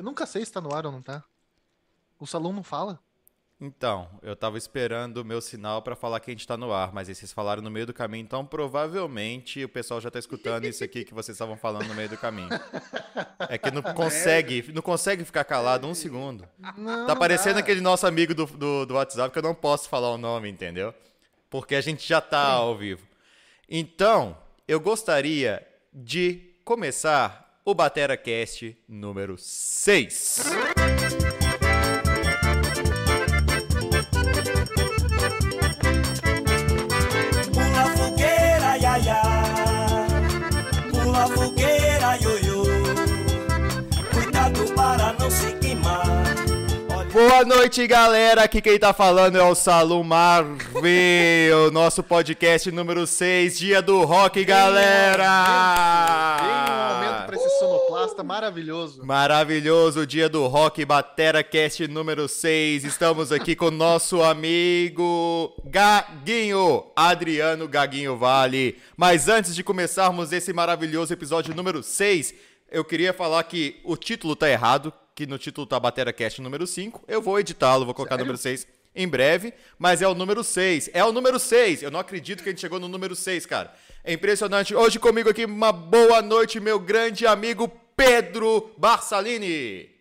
Eu nunca sei se tá no ar ou não tá. O salão não fala. Então, eu tava esperando o meu sinal pra falar que a gente tá no ar, mas aí vocês falaram no meio do caminho, então provavelmente o pessoal já tá escutando isso aqui que vocês estavam falando no meio do caminho. É que não consegue, não consegue ficar calado um segundo. Não, Tá não parecendo dá. aquele nosso amigo do, do, do WhatsApp que eu não posso falar o nome, entendeu? Porque a gente já tá ao vivo. Então, eu gostaria de começar o Batera Cast número 6. Pula fogueira, ia, ia. Pula fogueira, ioiô. Cuidado para não se queimar. Olha Boa noite, galera. Aqui quem tá falando é o Salum Marvel, nosso podcast número 6, dia do rock, galera. Tem um aumento pra esse sonoplasta maravilhoso. Maravilhoso dia do rock, Batera Cast número 6. Estamos aqui com nosso amigo Gaguinho, Adriano Gaguinho Vale. Mas antes de começarmos esse maravilhoso episódio número 6, eu queria falar que o título tá errado, que no título tá Batera Cast número 5. Eu vou editá-lo, vou colocar Sério? número 6 em breve, mas é o número 6. É o número 6. Eu não acredito que a gente chegou no número 6, cara. É impressionante. Hoje comigo aqui, uma boa noite, meu grande amigo Pedro Barsalini.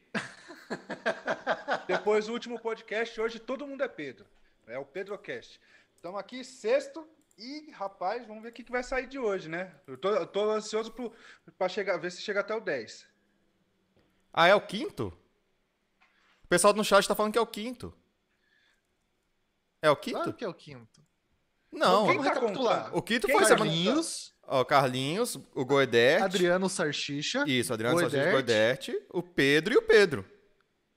Depois do último podcast, hoje todo mundo é Pedro. É o PedroCast. Estamos aqui sexto e, rapaz, vamos ver o que, que vai sair de hoje, né? Eu tô, eu tô ansioso para chegar, ver se chega até o 10. Ah, é o quinto? O pessoal no chat tá falando que é o quinto. É o quinto? Claro que é o quinto. Não, Quem Vamos tá recapitular. contando? o quinto Quem foi tá semana... Carlinhos, Ó, Carlinhos, o Goedert. Adriano Sarchicha. Isso, Adriano Goedert. Goedert, o Pedro e o Pedro.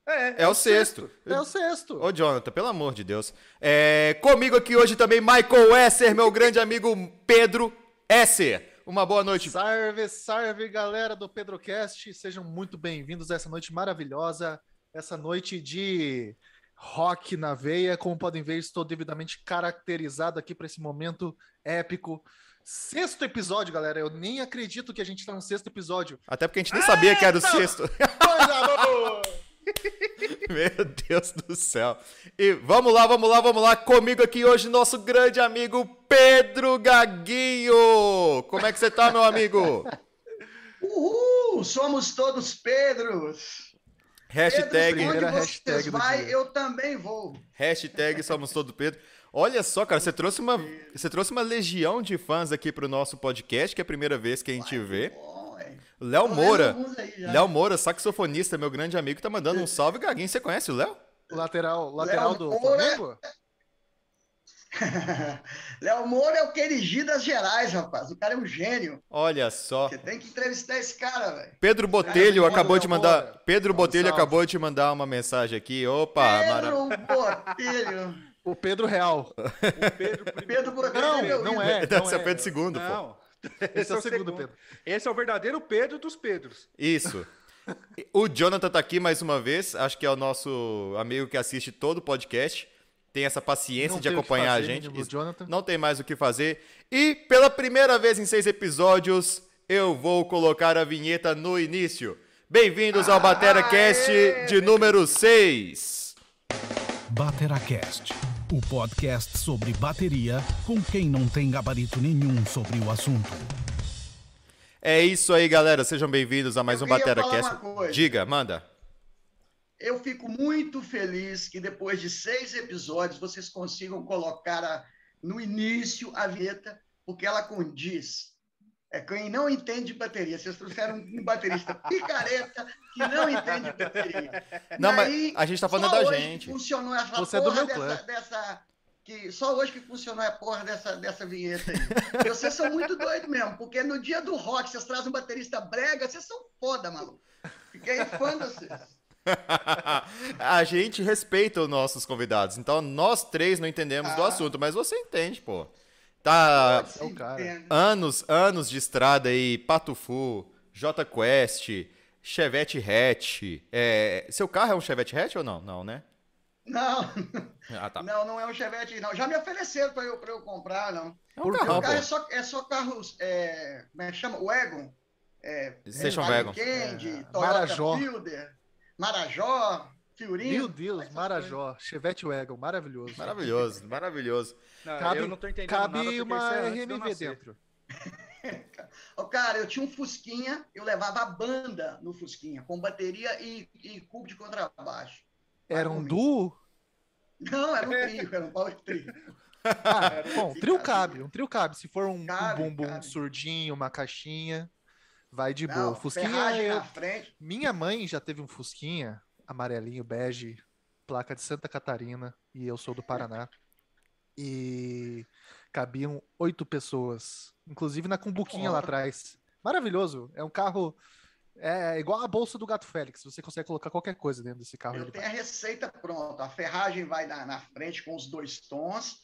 É, É, o sexto. É o sexto. Ô, Jonathan, pelo amor de Deus. É, comigo aqui hoje também Michael Esser, meu grande amigo Pedro Esser. Uma boa noite. Salve, salve, galera do Pedrocast. Sejam muito bem-vindos a essa noite maravilhosa. Essa noite de rock na veia. Como podem ver, estou devidamente caracterizado aqui para esse momento épico. Sexto episódio, galera. Eu nem acredito que a gente está no sexto episódio. Até porque a gente nem sabia que era o sexto. Meu Deus do céu. E vamos lá, vamos lá, vamos lá. Comigo aqui hoje, nosso grande amigo Pedro Gaguinho. Como é que você tá, meu amigo? Uhul! Somos todos Pedros. Hashtag, onde hashtag vai, dia. eu também vou. hashtag somos todo Pedro. Olha só, cara, você trouxe uma, você trouxe uma legião de fãs aqui pro nosso podcast, que é a primeira vez que a gente vê. Bom, é. Léo vendo Moura. Léo Moura, saxofonista, meu grande amigo, tá mandando um salve, Gaguinho. Você conhece o Léo? Lateral, lateral do Moura. Flamengo? Léo Moura é o queridinho das Gerais, rapaz. O cara é um gênio. Olha só. Você tem que entrevistar esse cara, velho. Pedro Botelho Léo acabou de Moura. mandar. Pedro Botelho acabou de mandar uma mensagem aqui. Opa, mara... Pedro Botelho. O Pedro Real. O Pedro, Pedro Não, é não é. Deve Não ser é. Pedro II, pô. Não. Esse é o segundo, Pedro. Esse é o verdadeiro Pedro dos Pedros. Isso. O Jonathan tá aqui mais uma vez. Acho que é o nosso amigo que assiste todo o podcast. Tem essa paciência Não de o acompanhar fazer, a gente. menino Isso. Jonathan. Não tem mais o que fazer. E pela primeira vez em seis episódios, eu vou colocar a vinheta no início. Bem-vindos ao Batera Cast de número 6. Bateracast, o podcast sobre bateria com quem não tem gabarito nenhum sobre o assunto. É isso aí, galera. Sejam bem-vindos a mais Eu um queria Batera falar Cast. uma coisa. Diga, manda. Eu fico muito feliz que depois de seis episódios vocês consigam colocar a- no início a vinheta, porque ela condiz. É quem não entende de bateria. Vocês trouxeram um baterista picareta que não entende de bateria. Não, mas a gente tá falando da gente. Funcionou essa Você é do meu clã. dessa, dessa- que só hoje que funcionou a porra dessa, dessa vinheta aí. Vocês são muito doidos mesmo, porque no dia do rock vocês trazem um baterista brega, vocês são foda, maluco. Fiquei fã de vocês. a gente respeita os nossos convidados. Então, nós três não entendemos do Ah. assunto, mas você entende, pô. Tá É o anos, anos de estrada aí, Patufu, J Quest, Chevette Hatch. É, seu carro é um Chevette Hatch ou não? Não, né? Não, Ah, tá. não, não é um Chevette, não. Já me ofereceram para eu, pra eu comprar, não. É um Meu carrão, carro é só, é só carros, é, como é que chama? Wagon. É, Station Wagon. Candy, É, Toyota Marajó. Fielder, Marajó, Fiorino. Meu Deus, Marajó, Chevette Wagon, maravilhoso. Maravilhoso, maravilhoso. Não, Cabe, eu não tô entendendo cabe uma isso é de RMV dentro. Ô, cara, eu tinha um Fusquinha, eu levava a banda no Fusquinha, com bateria e, e cubo de contrabaixo. Era um duo? Não, era um trio, era um power trio. Ah, bom, trio Fica- cabe, um trio cabe. Se for um, um Cabe, bumbum cabe. surdinho, uma caixinha, vai de boa. Não, Fusquinha, ferragem eu- na frente. minha mãe já teve um Fusquinha, amarelinho, bege, placa de Santa Catarina, e eu sou do Paraná. E cabiam oito pessoas, inclusive na cumbuquinha lá Ó. atrás. Maravilhoso, é um carro é igual a bolsa do Gato Félix, você consegue colocar qualquer coisa dentro desse carro. Eu tenho a receita pronta. A ferragem vai na, na frente com os dois tons.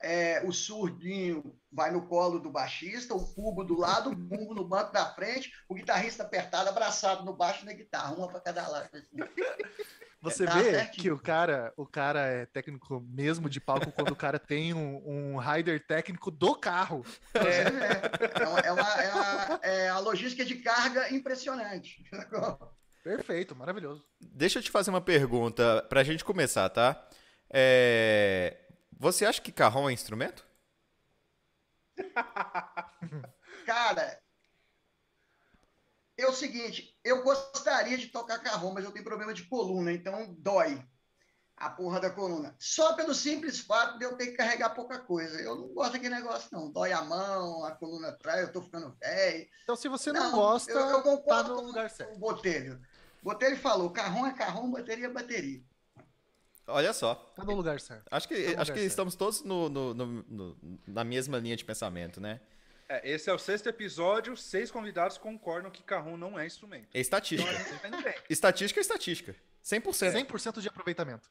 É, o surdinho vai no colo do baixista, o cubo do lado, o bumbo no banco da frente, o guitarrista apertado, abraçado no baixo na guitarra, uma para cada lado. assim. Você Tá vê certinho. que o cara, o cara é técnico mesmo de palco quando o cara tem um, um rider técnico do carro. É, é, uma, é, uma, é, uma- é a logística de carga impressionante. Perfeito, maravilhoso. Deixa eu te fazer uma pergunta pra gente começar, tá? É, Você acha que carrão é instrumento? Cara, é o seguinte, eu gostaria de tocar carrom, mas eu tenho problema de coluna, então dói a porra da coluna. Só pelo simples fato de eu ter que carregar pouca coisa. Eu não gosto daquele negócio, não. Dói a mão, a coluna atrás, eu tô ficando velho. Então, se você não, Não, gosta, eu- eu concordo tá no com- lugar certo. O Botelho. Botelho falou, carrom é carrom, bateria é bateria. Olha só. Tá no lugar certo. Acho que, Tá acho que certo. estamos todos no- no- no- no- na mesma linha de pensamento, né? É, esse é o sexto episódio, seis convidados concordam que carrom não é instrumento. É estatística. Então tá. Estatística é estatística. 100%. 100% de aproveitamento.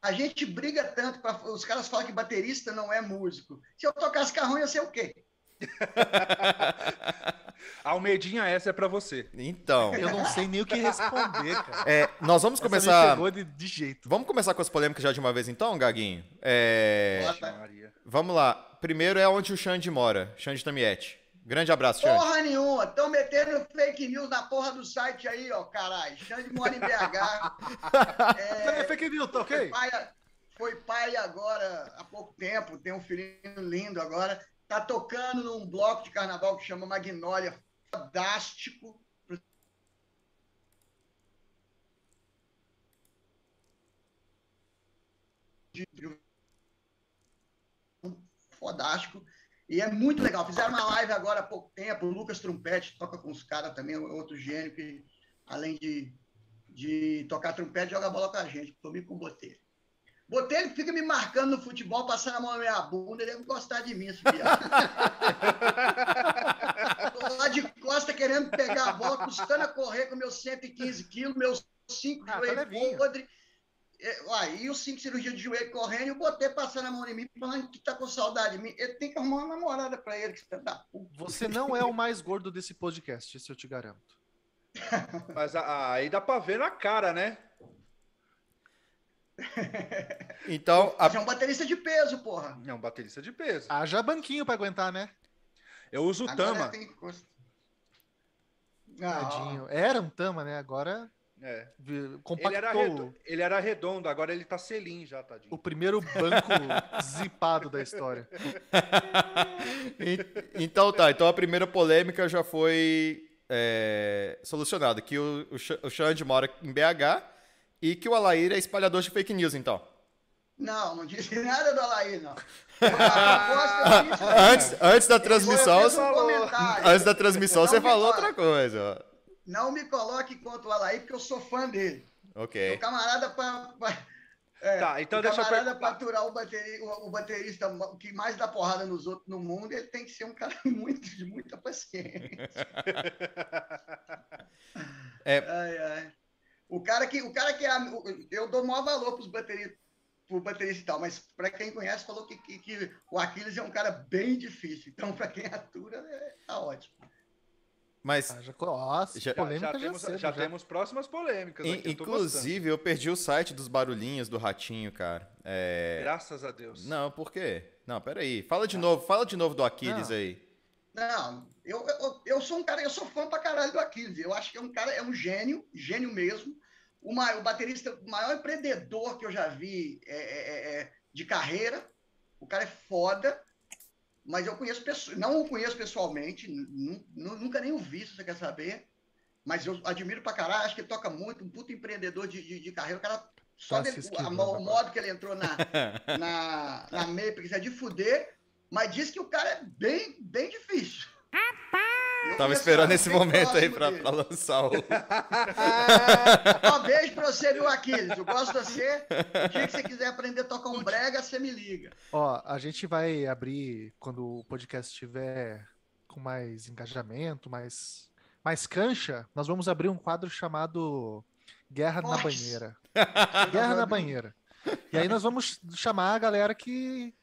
A gente briga tanto, pra, os caras falam que baterista não é músico. Se eu tocasse carrom, ia ser o quê? Almedinha, essa é pra você. Então, Eu não sei nem o que responder, cara. é, nós vamos Essa me começar. pegou de, de jeito. Vamos começar com as polêmicas já de uma vez então, Gaguinho? É. Maria. Vamos lá. Primeiro é onde o Xande mora, Xande Tamiete. Grande abraço, Xande. Porra nenhuma. Estão metendo fake news na porra do site aí, ó, caralho. Xande mora em BH. É, fake news, tá Foi ok? pai, foi pai agora há pouco tempo, tem um filhinho lindo agora. Tá tocando num bloco de carnaval que chama Magnólia, fantástico. Fodástico. E é muito legal. Fizeram uma live agora há pouco tempo. O Lucas Trompete toca com os caras também, outro gênio que, além de, de tocar trompete, joga bola com a gente. Comigo com o Botelho. Botelho fica me marcando no futebol, passando a mão na minha bunda, ele deve gostar de mim, esse viado. Tô lá de costa querendo pegar a bola, custando a correr com meus 115 quilos, meus 5 Ah, tá joelhos podres. É, Aí os 5 cirurgias de joelho correndo e o Botelho passando a mão em mim, falando que tá com saudade de mim. Ele tem que arrumar uma namorada pra ele, que você puta. Você não é o mais gordo desse podcast, isso eu te garanto. Mas aí dá pra ver na cara, né? Então, a- é um baterista de peso, porra. É um baterista de peso. Haja banquinho pra aguentar, né? Eu uso Agora tama. tem. Ah. Era um tama, né? Agora É. vi- Ele, era compactou redondo, ele era redondo, agora ele tá selim já, tadinho. o primeiro banco zipado da história. en- então tá. Então a primeira polêmica já foi é, solucionada. Que o, o, o Xande mora em BH e que o Alair é espalhador de fake news, então. Não, não disse nada do Alaí, não. Antes, antes da transmissão, um antes da transmissão você falou outra coisa. Não me coloque contra o Alaí, porque eu sou fã dele. Ok. O camarada para. É, Tá, então o deixa eu camarada para aturar o, bateri- o- o baterista que mais dá porrada nos outros no mundo, ele tem que ser um cara muito, de muita paciência. É. Ai, ai. O cara que, o cara que é, eu dou maior valor para os bateristas, pro baterista e tal, mas para quem conhece falou que, que, que o Aquiles é um cara bem difícil. Então para quem atura é, tá ótimo. Mas, Haja co- Nossa, Já- Já, polêmica já já, temos, cedo, já já. temos próximas polêmicas in- aqui, eu inclusive, eu perdi o site dos barulhinhos do ratinho, cara. É... Graças a Deus. Não, por quê? Não, peraí. Fala de novo, fala de novo do Aquiles Não. aí. Não, eu, eu, eu sou um cara, eu sou fã pra caralho do Aquiles. Eu acho que é um cara, é um gênio, gênio mesmo. o, ma- o baterista, o maior empreendedor que eu já vi é, é- é- é de carreira. O cara é foda, mas eu conheço pessoas, não o conheço pessoalmente, nu- nu- nunca nem o vi, se você quer saber. Mas eu admiro pra caralho, acho que ele toca muito, um puto empreendedor de, de, de carreira. O cara, só Tá dele- o, modo que ele entrou na, na, na Matrix é de fuder, mas diz que o cara é bem, bem difícil. Eu Tava esperando esse momento aí pra, pra lançar o. Ó, beijo pra você, viu, Aquiles? Eu gosto de você. O dia que você quiser aprender a tocar um brega, você me liga. Ó, a gente vai abrir quando o podcast estiver com mais engajamento, mais, mais cancha, nós vamos abrir um quadro chamado Guerra na. Banheira. Guerra na Banheira. E aí nós vamos chamar a galera que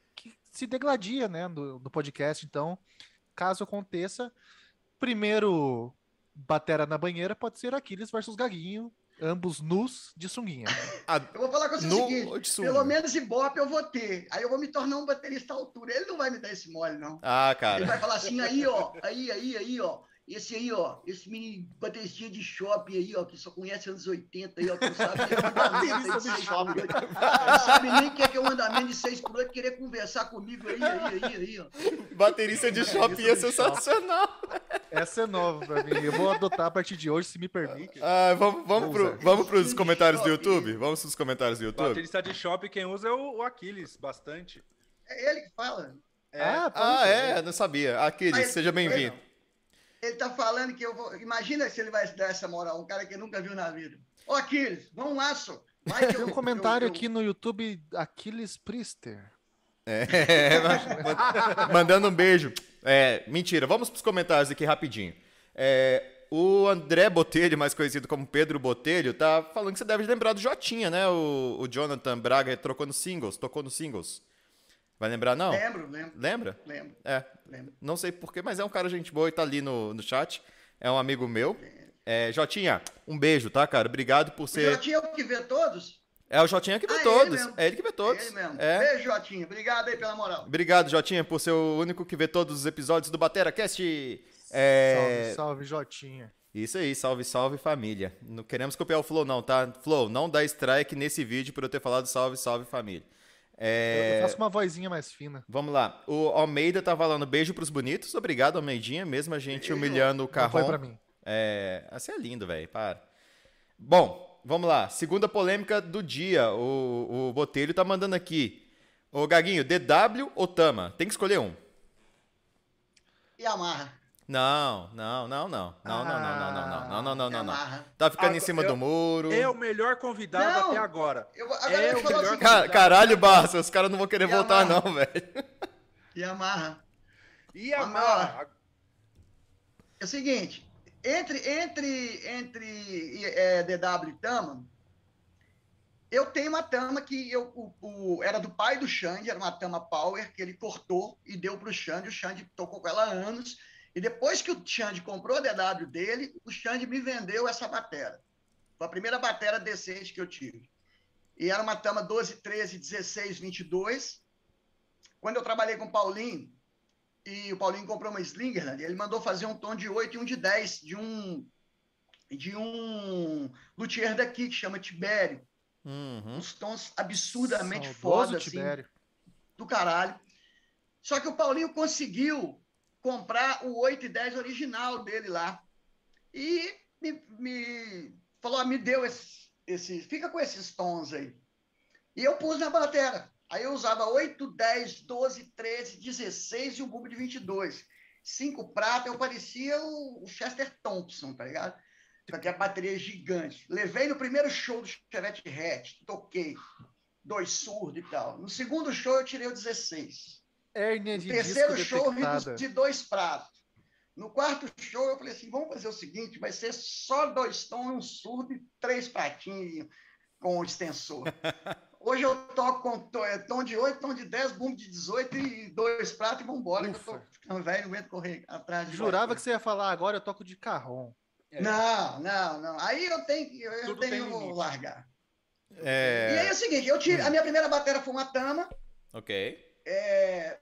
se degladia, né, do, do podcast. Então, caso aconteça, primeiro batera na banheira pode ser Aquiles versus Gaguinho, ambos nus de sunguinha. Eu vou falar com você o seguinte: pelo menos Ibope eu vou ter. Aí eu vou me tornar um baterista à altura. Ele não vai me dar esse mole, não. Ah, Ele cara. vai falar assim, aí, ó, aí, aí, aí, ó. Esse aí, ó, esse mini bateristinha de shopping aí, ó, que só conhece anos 80 aí, ó, que não sabe nem o andamento de 6 por 8. Não sabe nem o que é, que é um andamento de 6 por 8, querer conversar comigo aí, aí, aí, aí, ó. Baterista de shopping é sensacional. Essa é nova pra mim. Eu vou adotar a partir de hoje, se me permite. Ah, vamos, vamos, Vou pro, usar. vamos pros comentários do. YouTube? Vamos pros comentários do YouTube? Baterista de shopping, quem usa é o, o Aquiles, bastante. É ele que fala. Ah, pode Ah, ser. é, não sabia. Aquiles, Mas- seja bem-vindo. Ele tá falando que eu vou. Imagina se ele vai dar essa moral, um cara que nunca viu na vida. Ô, Aquiles, vamos lá, só. Tem um comentário eu- eu- aqui no YouTube, Aquiles Priester. É, ma- mandando um beijo. É, mentira, vamos pros comentários aqui rapidinho. É, o André Botelho, mais conhecido como Pedro Botelho, tá falando que você deve lembrar do Jotinha, né? O, o Jonathan Braga trocou no singles, tocou no singles. Vai lembrar, não? Lembro, lembro, Lembra? lembro, É, lembro. não sei porquê, mas é um cara gente boa e tá ali no, no chat. É um amigo meu. É, Jotinha, um beijo, tá, cara? Obrigado por O ser. Jotinha é o que vê todos? É o Jotinha que vê Ah, ele todos. mesmo. É ele que vê todos. Ele mesmo. É. Beijo, Jotinha. Obrigado aí pela moral. Obrigado, Jotinha, por ser o único que vê todos os episódios do Batera Cast. É... Salve, salve, Jotinha. Isso aí, salve, salve família. Não queremos copiar o Flow, não, tá? Flow, não dá strike nesse vídeo por eu ter falado salve, salve família. Eu É... faço uma vozinha mais fina. Vamos lá. O Almeida tá falando beijo pros bonitos. Obrigado, Almeidinha, mesmo a gente Beijo. humilhando o Não foi pra mim. É, você é lindo, velho, para. Bom, vamos lá. Segunda polêmica do dia. O, o Botelho tá mandando aqui. Ô, Gaguinho, DW ou Tama? Tem que escolher um. Amarra. Não, não, não, não. Não, não, não, não, não, não, não, não, não, não, não. Amarra. Tá ficando em cima eu- do muro. É o melhor convidado Não. até agora. Eu, vou- agora É eu o melhor. Ca- caralho, Barça, os caras não vão querer voltar, não, velho. Amarra. A Vamos Mara? É o seguinte, entre, entre, entre é, DW e Tama, eu tenho uma Tama que eu, o, o- era do pai do Xande, era uma Tama Power, que ele cortou e deu para o Xande. O Xande tocou com ela há anos. E depois que o Xande comprou a DW dele, o Xande me vendeu essa batera. Foi a primeira batera decente que eu tive. E era uma Tama 12, 13, 16, 22. Quando eu trabalhei com o Paulinho, e o Paulinho comprou uma Slingerland, ele mandou fazer um tom de 8 e um de 10 de um de um luthier daqui que chama Tibério. Uhum. Uns tons absurdamente Saudoso foda, assim, Tibério. do caralho. Só que o Paulinho conseguiu comprar o 8 e 10 original dele lá. E me, me falou, "Ah, me deu esse, esse, fica com esses tons aí. E eu pus na batera. Aí eu usava 8, 10, 12, 13, 16 e um bumbo de 22. Cinco prata, eu parecia o, Chester Thompson, tá ligado? Com aquela bateria gigante. Levei no primeiro show do Chevette Hatch, toquei. Dois surdos e tal. No segundo show eu tirei o 16. Hérnia No de terceiro disco show detectada. de dois pratos. No quarto show eu falei assim, vamos fazer o seguinte, vai ser só dois tons, um surdo e três pratinhos com extensor. Hoje eu toco com é, tom de 8, tom de 10, bumbo de 18 e dois pratos e vambora. que Eu tô Ufa. ficando velho, não aguento correr atrás de Jurava baixo. que você ia falar agora, eu toco de carrom. Não, não, não. Aí eu tenho que eu tenho que largar. E aí É. é o seguinte, eu tive, a minha primeira bateria foi uma Tama, Ok. É,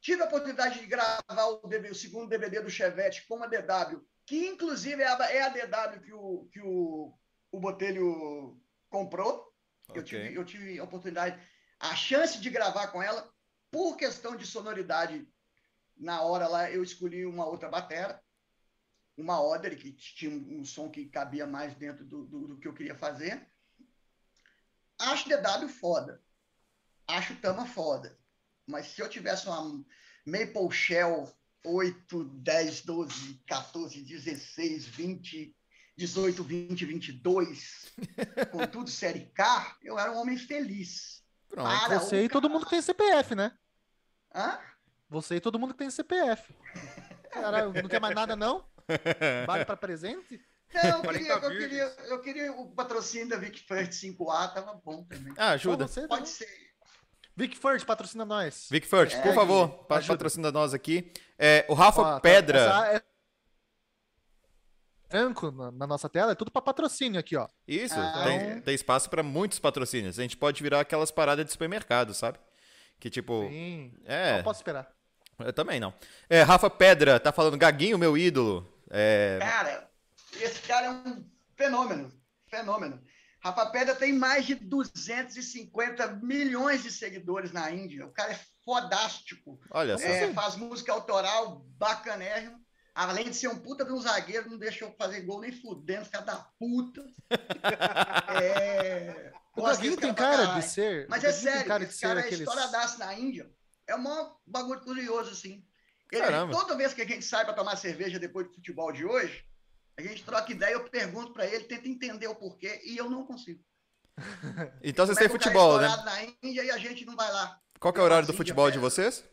tive a oportunidade de gravar o, DVD o segundo DVD do Chevette com uma DW, que inclusive é a, é a DW que o, que o o Botelho comprou. Eu, Ok. tive, eu tive a oportunidade, a chance de gravar com ela, por questão de sonoridade. Na hora lá, eu escolhi uma outra batera, uma Oder, que tinha um, um som que cabia mais dentro do, do, do que eu queria fazer. Acho DW foda. Acho Tama foda. Mas se eu tivesse uma Maple Shell 8, 10, 12, 14, 16, 20, 18, 20, 22, com tudo série K, eu era um homem feliz. Pronto. Para Você e todo mundo que tem CPF, né? Hã? Você e todo mundo que tem CPF. Caralho, não quer mais nada, não? Vale pra presente? Não, eu 40 queria, eu, queria, eu queria o patrocínio da Vic First 5A, tava bom também. Ah, ajuda. Pode não. ser. Vic First, patrocina nós. Vic Furt, É, por favor, ajuda. patrocina nós aqui. É, o Rafa Ó, tá- Pedra. essa é- Branco na, na nossa tela, é tudo pra patrocínio aqui, ó. Isso, Ah, tem, é? tem espaço pra muitos patrocínios. A gente pode virar aquelas paradas de supermercado, sabe? Que tipo. Sim. É, Não posso esperar. eu também não. É, Rafa Pedra tá falando, Gaguinho, meu ídolo. É, Cara, esse cara é um fenômeno. Fenômeno. Rafa Pedra tem mais de 250 milhões de seguidores na Índia. O cara é fodástico. olha só. É, faz música autoral bacanérrimo. Além de ser um puta de um zagueiro, não deixou fazer gol nem fudendo, filha da puta. É, O desse tem cara caralho. de ser. Mas é sério, cara esse cara é aqueles. estouradaço na Índia. É um bagulho curioso, assim. Ele- toda vez que a gente sai para tomar cerveja depois do futebol de hoje, a gente troca ideia, eu pergunto para ele, tenta entender o porquê, e eu não consigo. Então é cara é futebol, né? na Índia e a gente não vai lá. Qual que é o horário do futebol de vocês?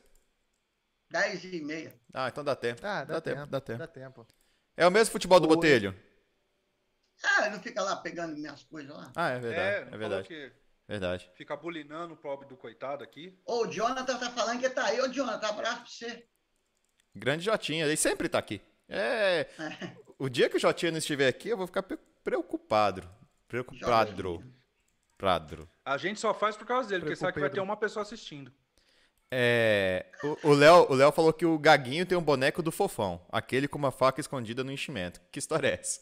10 e meia. Ah, então dá tempo. Ah, dá, Dá tempo, tempo, dá tempo. Dá tempo. É o mesmo futebol do Oi. Botelho? Ah, ele não fica lá pegando minhas coisas lá. Ah, é É, verdade. É, falou verdade. Verdade. fica bulinando o pobre do coitado aqui. Ô, o Jonathan tá falando que tá aí. Ô, Jonathan, abraço pra você. Grande Jotinha, ele sempre tá aqui. É. O dia que o Jotinha não estiver aqui, eu vou ficar pre- preocupado. Preocupado. Pradro. A gente só faz por causa dele, porque sabe que vai ter uma pessoa assistindo. É. O o Léo o Léo falou que o Gaguinho tem um boneco do fofão. Aquele com uma faca escondida no enchimento. Que história é essa?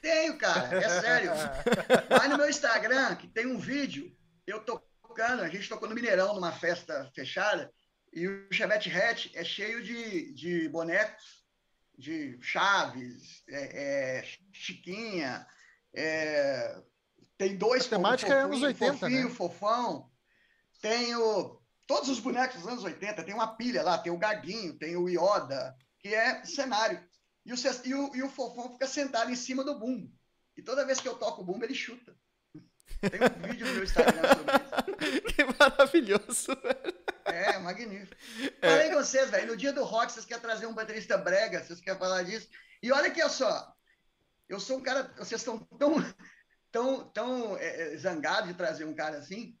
Tenho, cara, é sério. Vai no meu Instagram, que tem um vídeo, eu tocando, a gente tocou no Mineirão, numa festa fechada, e o Chevette Hatch é cheio de, de bonecos, de Chaves, é, é, Chiquinha, é, tem dois A temática é anos 80, fofinho, né? fofão, tem o, todos os bonecos dos anos 80, tem uma pilha lá, tem o Gaguinho, tem o Yoda, que é cenário. E o, e, o, e o fofão fica sentado em cima do bumbo. E toda vez que eu toco o bumbo, ele chuta. Tem um vídeo no meu Instagram sobre isso. que maravilhoso, velho. É, magnífico. Falei com vocês, velho. No dia do rock, vocês querem trazer um baterista brega, vocês querem falar disso. E olha aqui, ó só. Eu sou um cara. Vocês estão tão, tão, tão é, é, zangados de trazer um cara assim,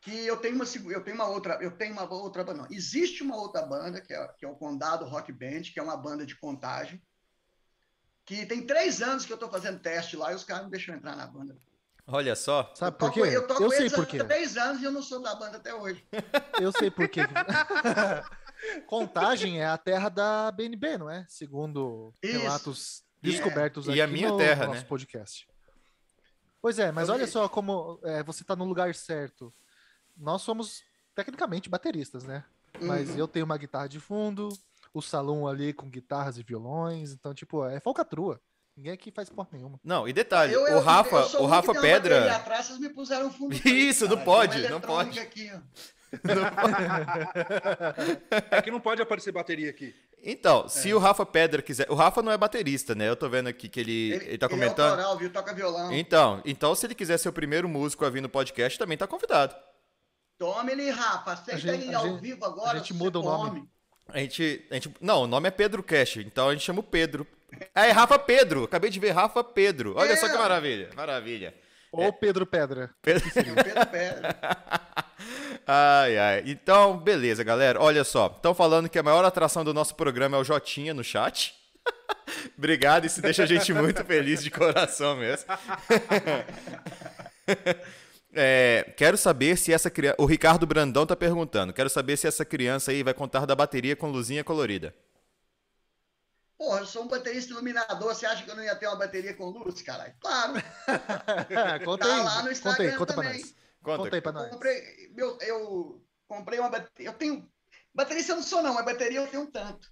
que eu tenho uma, eu tenho uma outra. Eu tenho uma outra banda. Não. Existe uma outra banda, que é, que é o Condado Rock Band, que é uma banda de contagem. Que tem três anos que eu estou fazendo teste lá e os caras não deixam entrar na banda. Olha só. Sabe eu por quê? eu toco Eu sei por há quê. três anos e eu não sou da banda até hoje. Eu sei por quê. Contagem é a terra da BNB, não é? Segundo Isso. relatos E é. descobertos E aqui a minha no terra, nosso né? podcast. Pois é, mas Eu olha vi. só como é, você tá no lugar certo. Nós somos tecnicamente bateristas, né? Mas Uhum. eu tenho uma guitarra de fundo, o salão ali com guitarras e violões, então tipo, é falcatrua. Ninguém aqui faz porra nenhuma. Não, e detalhe, Eu- eu- o Rafa, eu o Rafa Pedra. Atrás, vocês me puseram fundo. Isso, não cara. pode, não pode. Aqui. É que não pode aparecer bateria aqui. Então, se o Rafa Pedra quiser. O Rafa não é baterista, né? Eu tô vendo aqui que ele, ele, tá Ele é comentando. autoral, viu? Toca violão. Então, então, se ele quiser ser o primeiro músico a vir no podcast, também tá convidado. Tome ele, Rafa. Aceita a ao gente- vivo agora. a gente muda o nome. A gente, a gente. Não, o nome é Pedro Cash, então a gente chama o Pedro. Ah, é Rafa Pedro. Acabei de ver Rafa Pedro. Olha só que É. maravilha. Maravilha. Ou Pedro Pedra. Pedro... É Pedro Pedra. Ai, ai. Então, beleza, galera. Olha só. Estão falando que a maior atração do nosso programa é o Jotinha no chat. Obrigado, isso deixa a gente muito feliz de coração mesmo. É, quero saber se essa criança. O Ricardo Brandão tá perguntando. Quero saber se essa criança aí vai contar da bateria com luzinha colorida. Porra, eu sou um baterista iluminador. Você acha que eu não ia ter uma bateria com luz, caralho? Claro. conta Tá aí, lá no conta aí, Instagram conta pra também. nós. Conta. Conta aí pra nós. comprei, meu, eu comprei uma bateria. Eu tenho. Baterista eu não sou, não, mas bateria eu tenho um tanto.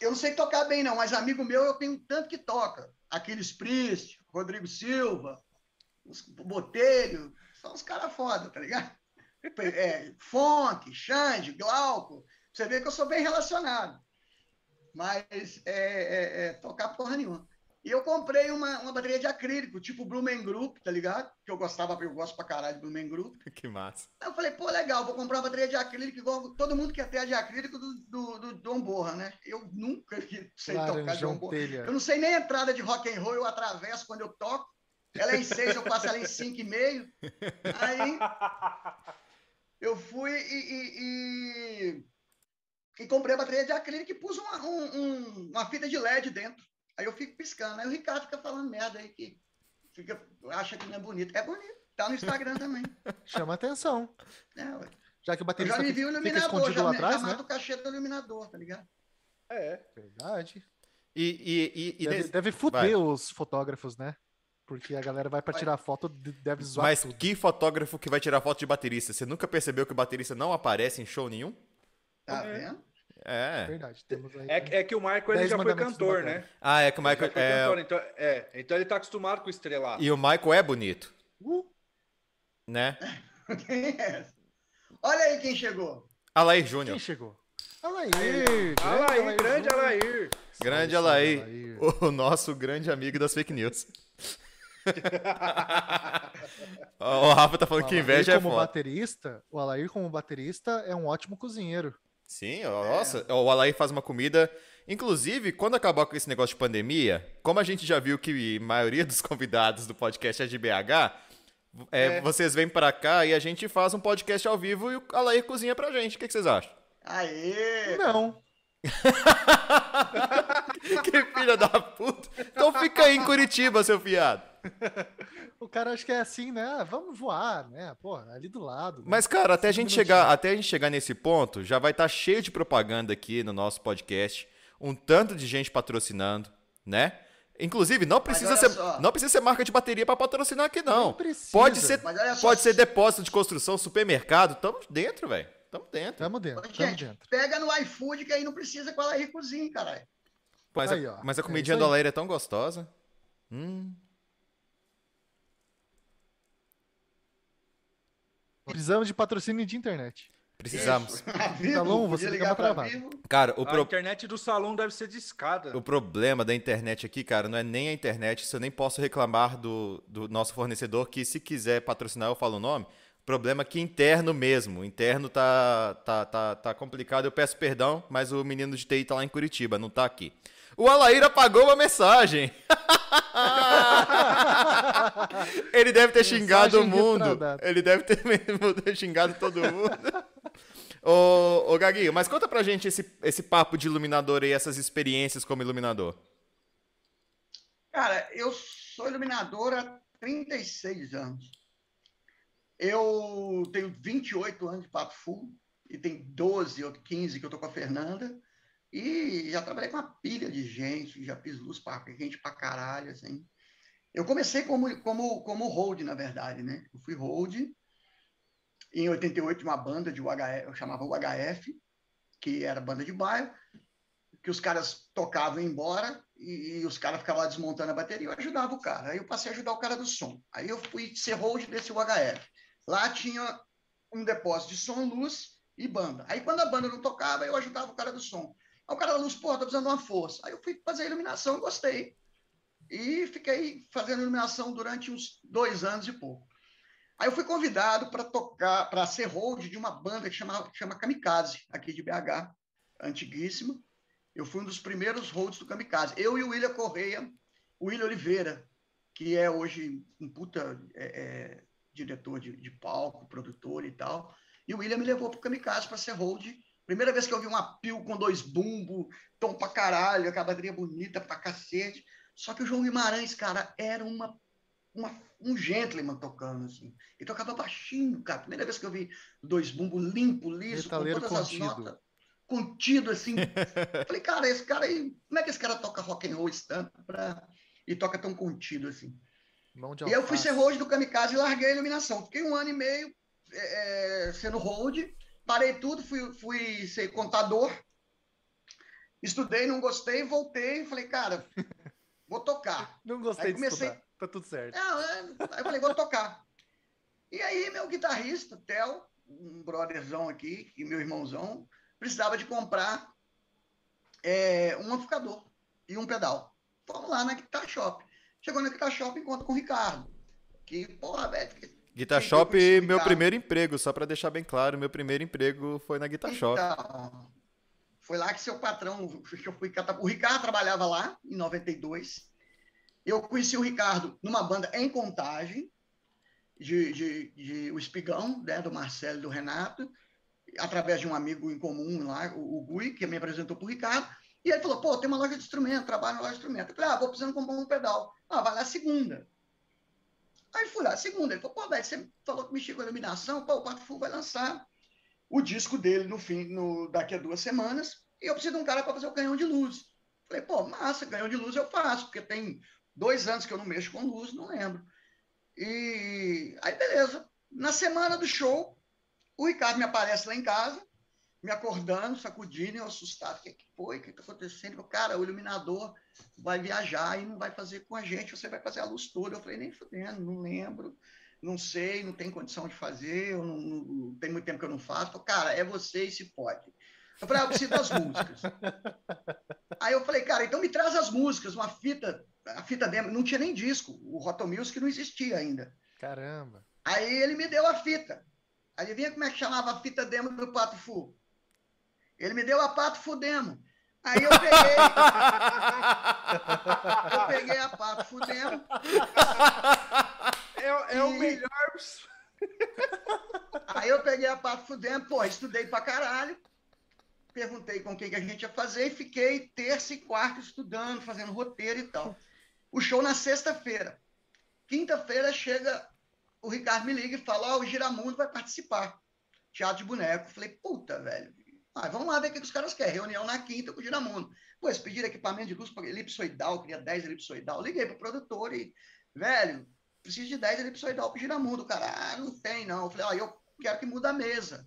Eu não sei tocar bem, não, mas amigo meu eu tenho um tanto que toca. Aquiles Priest, Rodrigo Silva, os Botelho, são os caras foda, tá ligado? É, Funk, Xande, Glauco. Você vê que eu sou bem relacionado. Mas é, é, é tocar porra nenhuma. E eu comprei uma, uma bateria de acrílico, tipo Blumen Group, tá ligado? Que eu gostava, eu gosto pra caralho de Blumen Group. Que massa. Aí eu falei, pô, legal, vou comprar uma bateria de acrílico igual todo mundo quer ter a de acrílico do, do, do Dom Borra, né? Eu nunca sei tocar Dom Laranjão Borra. telha. Eu não sei nem a entrada de rock and roll, eu atravesso quando eu toco. Ela é em seis, eu passo ela em cinco e meio. Aí eu fui e, e, e- e comprei a bateria de acrílico e pus uma, um- um- uma fita de LED dentro. Aí eu fico piscando. Aí o Ricardo fica falando merda aí que fica, acha que não é bonito. É bonito. Tá no Instagram também. Chama atenção. É, ué. Já que o Eu baterista já me vi fica, o iluminador, escondido já lá me atrás, chamado né? o cachê do iluminador, tá ligado? É. Verdade. E, e, e, e Deve, nesse- deve fuder Vai. os fotógrafos, né? Porque a galera vai pra Vai. tirar foto, de- deve zoar Mas tudo. que fotógrafo que vai tirar foto de baterista? Você nunca percebeu que o baterista não aparece em show nenhum? Tá É. vendo? É. Verdade. Temos aí, É, é que o Michael ele já foi cantor, né? Ah, é que o Michael. já foi é, cantor, então, é, então ele tá acostumado com o estrelado. E o Michael é bonito, Uh, né? Quem é? Olha aí quem chegou. Alair quem Júnior. chegou? Alair! Alair, grande Júnior. Alair. Grande Alair. Alair. O nosso grande amigo das fake news. o Rafa tá falando O que Alair inveja é como foda. baterista, o Alair como baterista é um ótimo cozinheiro. Sim, ó, nossa, o Alair faz uma comida. Inclusive, quando acabar com esse negócio de pandemia, como a gente já viu que a maioria dos convidados do podcast é de BH, é, É. vocês vêm pra cá e a gente faz um podcast ao vivo e o Alair cozinha pra gente. O que, que vocês acham? Aê! Não. que filha da puta! Então fica aí em Curitiba, seu fiado. O cara acha que é assim, né? Ah, Vamos voar, né? Porra, ali do lado. né? Mas, cara, até a gente chegar, até a gente chegar nesse ponto, já vai estar cheio de propaganda aqui no nosso podcast, um tanto de gente patrocinando, né? Inclusive, não precisa ser, só. não precisa ser marca de bateria para patrocinar aqui não. Precisa. Pode ser, pode ser depósito de construção, supermercado, tamo dentro, velho. Tamo dentro. Tamo dentro, tamo Gente, dentro. pega no iFood que aí não precisa com ela cozinha, caralho. Mas, Aí, a, mas a é comidinha isso do. Alair é tão gostosa. Hum. Precisamos de patrocínio de internet. Precisamos. A Talon, podia você ligar liga pra. Vivo. Cara, o, A pro- internet do salão deve ser de escada. O problema da internet aqui, cara, não é nem a internet, isso eu nem posso reclamar do, do nosso fornecedor, que se quiser patrocinar eu falo o nome. O problema é que interno mesmo, interno tá, tá, tá, tá complicado, eu peço perdão, mas o menino de TI tá lá em Curitiba, não tá aqui. O Alair apagou uma mensagem. Ele deve ter xingado o mundo. Ele deve ter mesmo xingado todo mundo. ô, ô, Gaguinho, mas conta pra gente esse, esse papo de iluminador aí, essas experiências como iluminador. Cara, eu sou iluminador há 36 anos. Eu tenho 28 anos de Pato Full e tem 12 ou 15 que eu tô com a Fernanda. E já trabalhei com uma pilha de gente, já fiz luz para gente pra caralho, assim. Eu comecei como, como, como hold, na verdade, né? Eu fui hold em 88 de uma banda de UHF, eu chamava UHF, que era banda de bairro, que os caras tocavam embora e, e os caras ficavam lá desmontando a bateria, eu ajudava o cara. Aí eu passei a ajudar o cara do som. Aí eu fui ser hold desse UHF. Lá tinha um depósito de som, luz e banda. Aí quando a banda não tocava, eu ajudava o cara do som. Aí o cara da luz, pô, tô precisando de uma força. Aí eu fui fazer a iluminação, gostei. E fiquei fazendo iluminação durante uns dois anos e pouco. Aí eu fui convidado para tocar, para ser hold de uma banda que chama, que chama Kamikaze, aqui de BH, antiguíssima. Eu fui um dos primeiros holds do Kamikaze. Eu e o William Correia, o William Oliveira, que é hoje um puta é, é, diretor de, de palco, produtor e tal. E o William me levou pro Kamikaze para ser hold. Primeira vez que eu vi uma pil com dois bumbo, tom pra caralho, aquela bateria bonita pra cacete. Só que o João Guimarães, cara, era uma, uma, um gentleman tocando, assim. Ele tocava baixinho, cara. Primeira vez que eu vi dois bumbos limpo, liso, com Metaleiro todas as contido. notas. contido assim. Falei, cara, esse cara aí, como é que esse cara toca rock and roll tanto pra... e toca tão contido assim? Mão de E eu fui ser hold do Kamikaze e larguei a iluminação. Fiquei um ano e meio é, é, sendo hold, parei tudo, fui, fui ser contador, estudei, não gostei, voltei, falei, cara, vou tocar. Não gostei Aí de comecei- estudar. Tá tudo certo. É, aí eu falei, vou tocar. E aí, meu guitarrista, Theo, um brotherzão aqui, e meu irmãozão, precisava de comprar é, um amplificador e um pedal. Fomos lá na Guitar Shop. Chegou na Guitar Shop, encontro com o Ricardo. Que, porra, velho. Guitar Shop, meu Ricardo. primeiro emprego, só pra deixar bem claro, meu primeiro emprego foi na Guitar Shop. Foi lá que seu patrão, que eu fui. O Ricardo trabalhava lá, em 92. Eu conheci o Ricardo numa banda em contagem, de, de, de o Espigão, né, do Marcelo e do Renato, através de um amigo em comum lá, o, o Gui, que me apresentou para o Ricardo. E ele falou: pô, tem uma loja de instrumento, trabalho na loja de instrumento. Eu falei: ah, vou precisando comprar um pedal. Ah, vai lá segunda. Aí fui lá, segunda. Ele falou: pô, velho, você falou que mexia com iluminação, pô, o Quarto Full vai lançar o disco dele no fim, no, daqui a duas semanas, e eu preciso de um cara para fazer o canhão de luz. Falei, pô, massa, canhão de luz eu faço, porque tem dois anos que eu não mexo com luz, não lembro. E aí, beleza. Na semana do show, o Ricardo me aparece lá em casa, me acordando, sacudindo, eu assustado. O que, que foi? O que está acontecendo? Cara, o iluminador vai viajar e não vai fazer com a gente, você vai fazer a luz toda. Eu falei, nem fudendo, não lembro não sei, não tem condição de fazer, eu não, não- tem muito tempo que eu não faço. Falei, Cara, é você e se pode. Eu falei, ah, eu preciso das músicas. Aí eu falei, cara, então me traz as músicas, uma fita, a fita demo, não tinha nem disco, o Roto Music não existia ainda. Caramba. Aí ele me deu a fita. Adivinha como é que chamava a fita demo do Pato Fu? Ele me deu a Pato Fu demo. Aí eu peguei, eu peguei a Pato Fu demo, É, é o E- melhor. Aí eu peguei a Pato Fudendo, pô, estudei pra caralho. Perguntei com quem que a gente ia fazer e fiquei terça e quarta estudando, fazendo roteiro e tal. O show na sexta-feira. Quinta-feira chega, o Ricardo me liga e fala: Ó, o Giramundo vai participar. Teatro de boneco. Falei, puta, velho. Ah, vamos lá ver o que que os caras querem. Reunião na quinta com o Giramundo. Pô, eles pediram equipamento de luz para elipsoidal, queria 10 elipsoidal. Liguei pro produtor e, velho, preciso de 10 elipsoidal pro Giramundo. O cara, ah, não tem não. Eu falei, ó, eu quero que muda a mesa.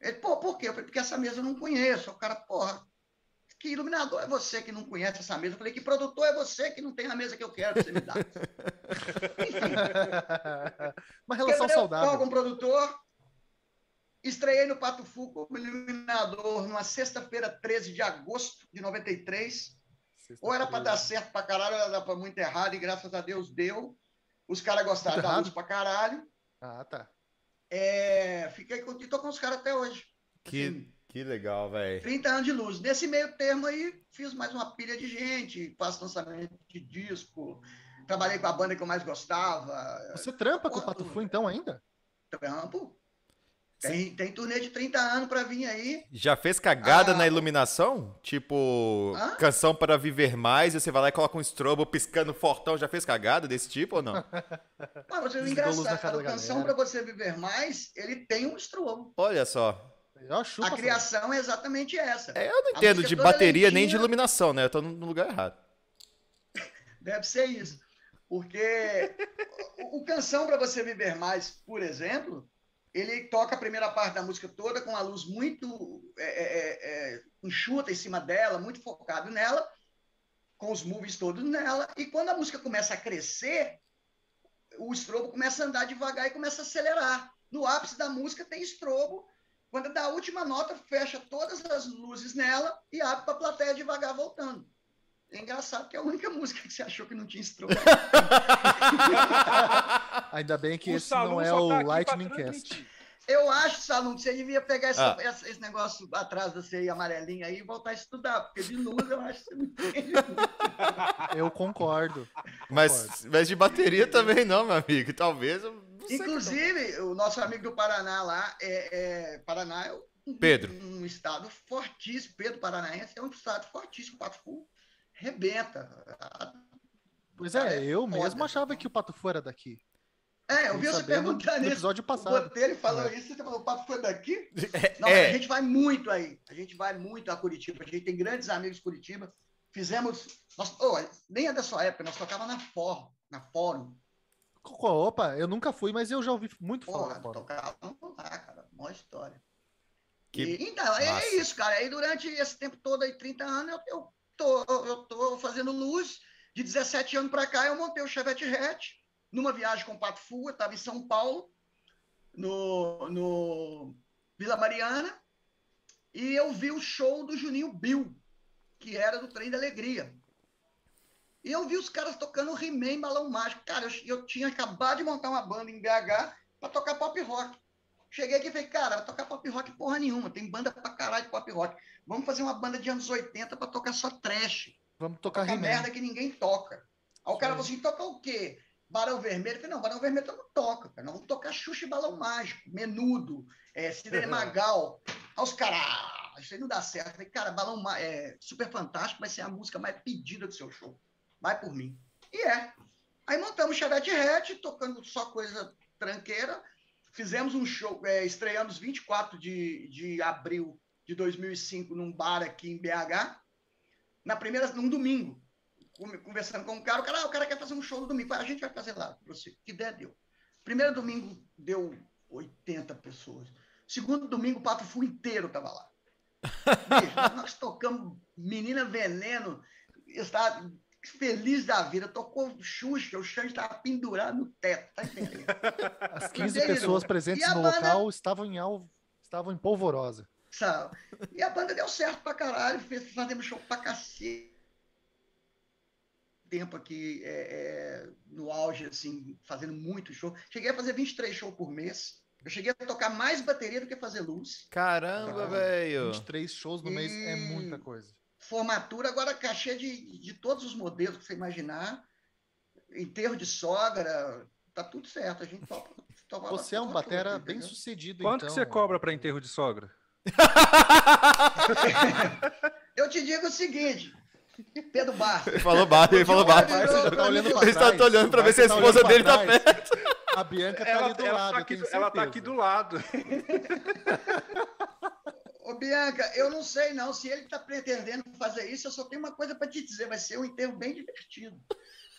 Ele, pô, por quê? Eu falei, porque essa mesa eu não conheço. O cara, porra, que iluminador é você que não conhece essa mesa? Eu falei, que produtor é você que não tem a mesa que eu quero que você me dá? Enfim, Uma relação saudável. com o produtor. Estreiei no Pato Fu como iluminador numa sexta-feira, 13 de agosto de 93. Ou era para dar certo pra caralho, ou era para muito errado, e graças a Deus deu. Os caras gostaram Muito da luz pra caralho. Ah, tá. É, fiquei com, e tô com os caras até hoje. Que, que legal, velho. 30 anos de luz. Nesse meio termo aí, fiz mais uma pilha de gente, faço lançamento de disco, trabalhei com a banda que eu mais gostava, Você trampa com o Pato Fu então ainda? trampo. Tem, tem turnê de 30 anos para vir aí. Já fez cagada Ah. na iluminação? Tipo, Hã? canção para viver mais, e você vai lá e coloca um strobo piscando fortão. Já fez cagada desse tipo ou não? Você Desligou a luz na engraçado, cara canção para você viver mais, ele tem um estrobo. Olha só. Chupa, A criação é exatamente essa. É, eu não entendo de toda bateria nem de iluminação, né? Eu tô no no lugar errado. Deve ser isso. Porque o, o Canção para Você Viver Mais, por exemplo, ele toca a primeira parte da música toda com a luz muito é, é, é, enxuta em cima dela, muito focado nela, com os movies todos nela. E quando a música começa a crescer, o estrobo começa a andar devagar e começa a acelerar. No ápice da música tem estrobo. Quando dá a última nota, fecha todas as luzes nela e abre para a plateia devagar voltando. É engraçado que é a única música que você achou que não tinha estrobo. Ainda bem que O esse não é o tá Lightning. Cast. Eu acho, Salum, que você devia pegar essa- Ah. essa- esse negócio atrás da CI amarelinha aí e voltar a estudar, porque de luz eu acho que você não entende. Eu concordo. Mas, mas de bateria também não, meu amigo. Talvez. eu não sei Inclusive, o nosso amigo do Paraná lá, é, é- Paraná é um, Pedro. um estado fortíssimo, Pedro Paranaense é um estado fortíssimo, Pato Fu rebenta. Pois é, é eu foda. mesmo achava que o Pato Fu era daqui. É, eu vi você perguntando no isso. episódio O passado. Botelho falou É. isso, você falou, o papo foi daqui? É, Não, é. a gente vai muito aí. A gente vai muito a Curitiba. A gente tem grandes amigos de Curitiba. Fizemos. Nós, oh, nem é da sua época, nós tocava na Fórum. Na Fórum. Opa, eu nunca fui, mas eu já ouvi muito falar. Porra, fora. tocava lá, cara. Mó história. Que E, então, é, massa. é isso, cara. Aí durante esse tempo todo aí, 30 anos, eu, eu, tô, eu tô fazendo luz. De 17 anos para cá, eu montei o Chevette Hatch numa viagem com o Pato Fu. Eu estava em São Paulo, no, no Vila Mariana, e eu vi o show do Juninho Bill, que era do Trem da Alegria. E eu vi os caras tocando He-Man Balão Mágico. Cara, eu, eu tinha acabado de montar uma banda em BH para tocar pop rock. Cheguei aqui e falei, cara, vai tocar pop rock porra nenhuma. Tem banda pra caralho de pop rock. Vamos fazer uma banda de anos 80 para tocar só trash. Vamos tocar Tocar merda que ninguém toca. Aí o cara Sim. falou assim: toca o quê? Barão Vermelho? Eu falei, não, Barão Vermelho não toca, cara. Nós vamos tocar Xuxa e Balão Mágico, Menudo, é, Cidade Magal. Aí os caras, ah, isso aí não dá certo. Eu falei, cara, Balão é, Super Fantástico vai ser a música mais pedida do seu show. Vai por mim. E é. Aí montamos Chevette Hatch, tocando só coisa tranqueira. Fizemos um show, é, estreamos 24 de, de abril de 2005 num bar aqui em BH. Na primeira, num domingo conversando com o cara, o cara, ah, o cara quer fazer um show no domingo. A gente vai fazer lá, você. Que ideia deu? Primeiro domingo deu 80 pessoas. Segundo domingo, o Pato Fu inteiro tava lá. Bicho, nós tocamos Menina Veneno, está feliz da vida, tocou Xuxa, o Xande estava pendurado no teto, tá entendendo? As 15 Entendeu? pessoas presentes E no banda- local estavam em alvo, estavam em polvorosa. Sabe? E a banda deu certo pra caralho, fez, fazemos show pra cacete. Tempo aqui é, é, no auge, assim, fazendo muito show. Cheguei a fazer 23 shows por mês. Eu cheguei a tocar mais bateria do que fazer luz. Caramba, Ah, velho. 23 shows no mês é E- muita coisa. Formatura, agora cachê de, de todos os modelos que você imaginar. Enterro de sogra, tá tudo certo. A gente topa. topa Você é um batera tudo, bem sucedido, Quanto então. que você cobra para enterro de sogra? Eu te digo o seguinte, Pedro Barro. Ele falou baixo, ele falou. Rapaz, você já tá olhando Ele está olhando pra ver se a tá esposa olhando dele tá perto. A Bianca tá Ela, ali do ela lado, tá aqui, ela tá aqui do lado. Ô, Bianca, eu não sei não. Se ele está pretendendo fazer isso, eu só tenho uma coisa para te dizer. Vai ser um enterro bem divertido.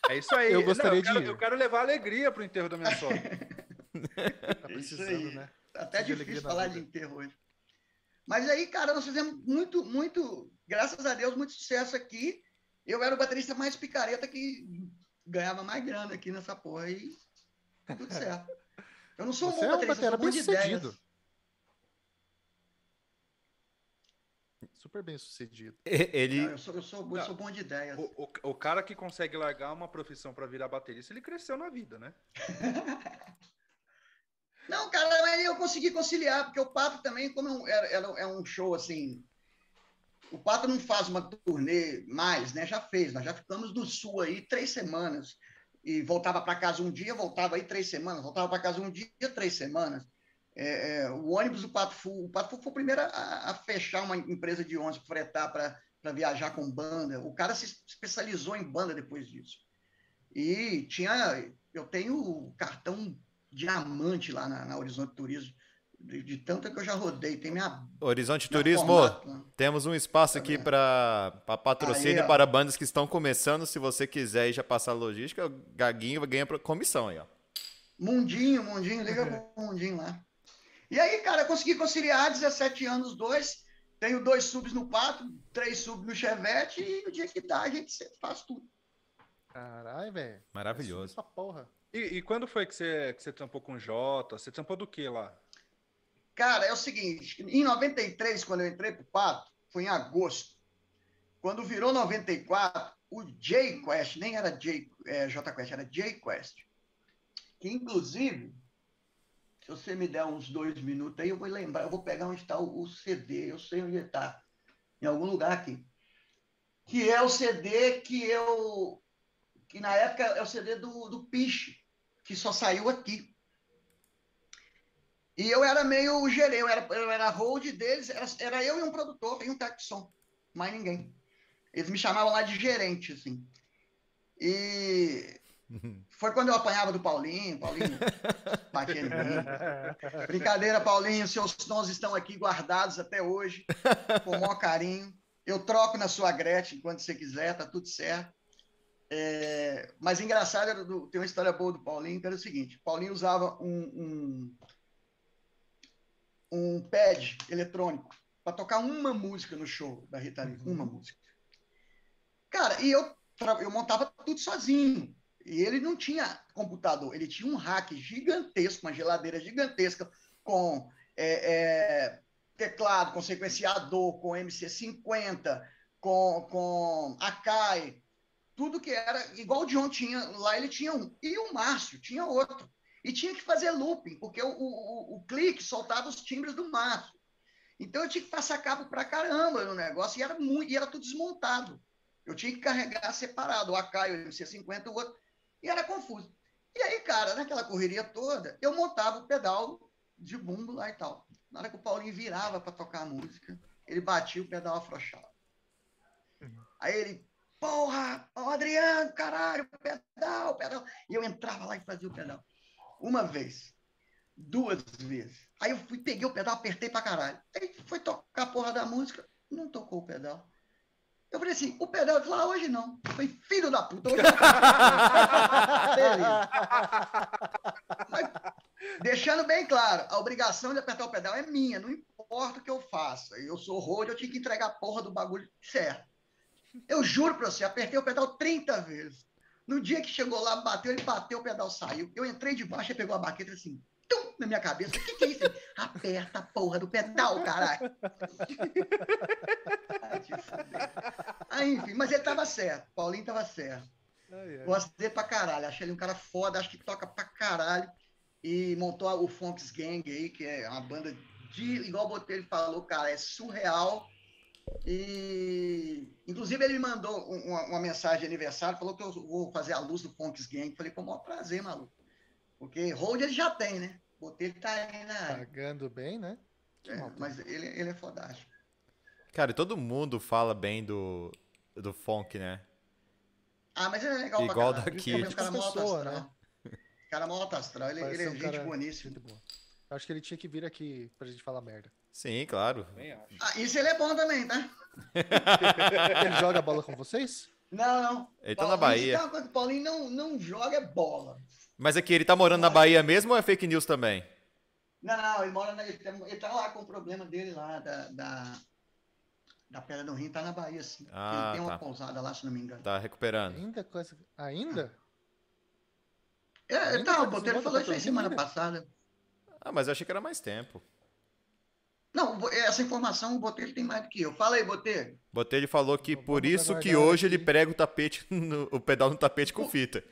É isso aí. Eu Não, gostaria quero, de ir. Eu quero levar alegria pro enterro da minha sogra. Tá Isso precisando, aí. né? Tá até De difícil falar de enterro hoje. Mas aí, cara, nós fizemos muito, muito, graças a Deus, muito sucesso aqui. Eu era o baterista mais picareta que ganhava mais grana aqui nessa porra aí. Tudo certo. Eu não sou um Você bom é um baterista, eu batera sou bom bem de ideias. sucedido. Super bem sucedido. Ele. Não, eu, sou, eu, sou, eu sou bom de ideias. O, o, o cara que consegue largar uma profissão para virar baterista, ele cresceu na vida, né? Não, cara, mas eu consegui conciliar, porque o Pato também, como é um- era, era- é um show assim. O Pato não faz uma turnê mais, né? Já fez, nós já ficamos no sul aí três semanas. E voltava para casa um dia, voltava aí três semanas, voltava para casa um dia, três semanas. É, é, o ônibus do Pato Fu, o Pato Fu foi o primeiro a, a fechar uma empresa de ônibus para fretar para viajar com banda. O cara se especializou em banda depois disso. E tinha, eu tenho o cartão diamante lá na, na Horizonte Turismo, de, de tanto que eu já rodei. Tem minha. Horizonte minha Turismo, formato lá. temos um espaço Tá aqui vendo? para patrocínio Aí, para bandas que estão começando. Se você quiser e já passar a logística, o Gaguinho ganha comissão aí, ó. Mundinho, Mundinho, liga pro Mundinho lá. E aí, cara, eu consegui conciliar 17 anos, dois. Tenho dois subs no Pato, três subs no Chevette, e o dia que dá, a gente faz tudo. Caralho, velho. Maravilhoso. Essa porra. E, e quando foi que você, que você trampou com o Jota? Você trampou do que lá? Cara, é o seguinte, em 93, quando eu entrei pro Pato, foi em agosto. Quando virou 94, o J Quest, nem era J, é, J Quest, era J Quest. Que inclusive, se você me der uns dois minutos aí, eu vou lembrar, eu vou pegar onde está o, CD, eu sei onde está, em algum lugar aqui. Que é o CD que eu. Que na época é o CD do, do Piche, que só saiu aqui. E eu era meio gerente, eu era, eu era hold deles, era, era eu e um produtor e um som, mais ninguém. Eles me chamavam lá de gerente, assim. E Foi quando eu apanhava do Paulinho, Paulinho batia em mim. Brincadeira, Paulinho, seus tons estão aqui guardados até hoje, com o maior carinho. Eu troco na sua Gretchen quando você quiser, tá tudo certo. É, mas engraçado, do- tem uma história boa do Paulinho, que era o seguinte: Paulinho usava um, um, um pad eletrônico para tocar uma música no show da Rita Lee, uma música. Cara, e eu, eu montava tudo sozinho. E ele não tinha computador, ele tinha um rack gigantesco, uma geladeira gigantesca com é, é, teclado, com sequenciador, com MC50, com, com Akai, tudo que era igual o John tinha, lá ele tinha um. E o Márcio tinha outro. E tinha que fazer looping, porque o, o, o clique soltava os timbres do Márcio. Então eu tinha que passar cabo pra caramba no negócio, e era muito, e era tudo desmontado. Eu tinha que carregar separado, o Akai, o MC50, o outro, e era confuso. E aí, cara, naquela correria toda, eu montava o pedal de bumbo lá e tal. Na hora que o Paulinho virava para tocar a música, ele batia o pedal afrouxava. Aí ele, porra, ô Adriano, caralho, pedal, pedal. E eu entrava lá e fazia o pedal. Uma vez, duas vezes. Aí eu fui, peguei o pedal, apertei pra caralho. Aí foi tocar a porra da música, não tocou o pedal. Eu falei assim, o pedal, ele falou, ah, hoje não. Eu falei, filho da puta, hoje não. Mas, deixando bem claro, a obrigação de apertar o pedal é minha, não importa o que eu faça. Eu sou road, eu tinha que entregar a porra do bagulho certo. Eu juro pra você, apertei o pedal 30 vezes. No dia que chegou lá, bateu, ele bateu, o pedal saiu. Eu entrei de baixo e pegou a baqueta assim, tum, na minha cabeça. O que, que é isso? Aperta a porra do pedal, caralho. Aí, enfim, mas ele tava certo. Paulinho tava certo. Ai, ai. Gosto dele pra caralho. Achei ele um cara foda, acho que toca pra caralho. E montou o Funks Gang aí, que é uma banda de. Igual o Botelho falou, cara, é surreal. E. Inclusive, ele me mandou um- uma, uma mensagem de aniversário, falou que eu vou fazer a luz do Funks Gang. Falei, com o maior prazer, maluco. Porque hold ele já tem, né? Botelho tá aí na área. Pagando bem, né? Que É, mal. mas ele, ele é fodástico. Cara, e todo mundo fala bem do, do funk, né? Ah, mas ele é legal Igual pra daqui. Principalmente o cara Tipo mó alto pessoa, astral. Cara mó alto astral. Ele, ele é um gente cara boníssima. Muito. Eu Acho que ele tinha que vir aqui pra gente falar merda. Sim, claro. Ah, isso ele é bom também, tá? Ele joga bola com vocês? Não, não. Ele tá na Paulinho, Bahia. Paulinho não, não joga é bola. Mas aqui, ele tá morando na Bahia mesmo ou é fake news também? Não, não, ele mora na, ele, tá, ele tá lá com o problema dele lá, da, da, da pedra do rim, tá na Bahia, sim. Ah, ele tem uma tá. pousada lá, se não me engano. Tá recuperando. Ainda coisa. Ainda? É, Ainda tá, tá o Botelho falou isso aí semana família? passada. Ah, mas eu achei que era mais tempo. Não, o- essa informação o Botelho tem mais do que eu. Fala aí, Botelho. Botelho falou que Vamos por isso que hoje ele aqui. prega o tapete, no- o pedal no tapete com fita.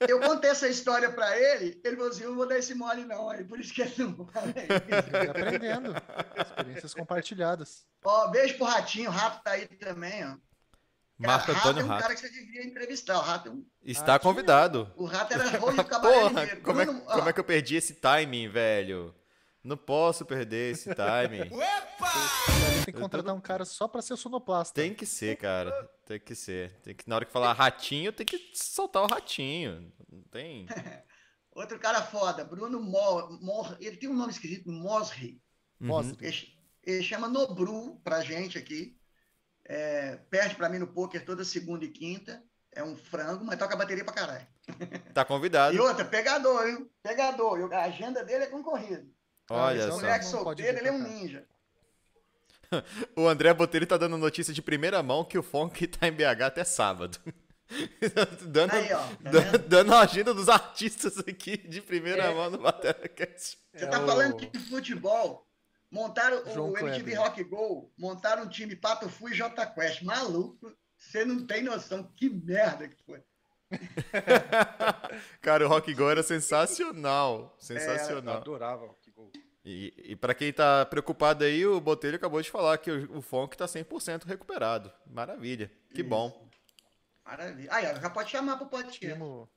Eu contei essa história pra ele, ele falou assim, eu não vou dar esse mole não, aí por isso que ele não fala isso. Tá aprendendo. Experiências compartilhadas. Ó, beijo pro Ratinho, o Rato tá aí também, ó. Cara, Marco Rato Antônio é um Rato. cara que você devia entrevistar, o Rato é um Está Ratinho. convidado. O rato era rolo do cabaré Porra, como é, como é que eu perdi esse timing, velho? Não posso perder esse timing. Ele tem que contratar um cara só pra ser sonoplasta. Tem que ser, cara. Tem que ser. Tem que, na hora que falar ratinho, tem que soltar o ratinho. Não tem. Outro cara foda, Bruno Mor, Mor ele tem um nome esquisito, Mosri. Mostre. Ele, ele chama Nobru pra gente aqui. É, perde pra mim no poker toda segunda e quinta. É um frango, mas toca bateria pra caralho. Tá convidado. E outra, pegador, viu? Pegador. A agenda dele é concorrida. Olha então só. Moleque solteiro, ele é um ninja. O André Botelho tá dando notícia de primeira mão que o funk tá em BH até sábado. dando, Aí, ó. Tá dando a agenda dos artistas aqui de primeira É. mão no BateраCast. Você É tá o- falando de futebol. Montaram João o MTV Kleber. Rock Go, montaram um time Pato Fu e J Quest. Maluco, você não tem noção que merda que foi. Cara, o Rock Go era sensacional. Eu Sensacional. adorava o que gol. E, e para quem tá preocupado aí, o Botelho acabou de falar que o, o funk tá 100% recuperado. Maravilha. Que Isso. bom. Maravilha. Aí, ó, já pode chamar pro podcast. Estimo,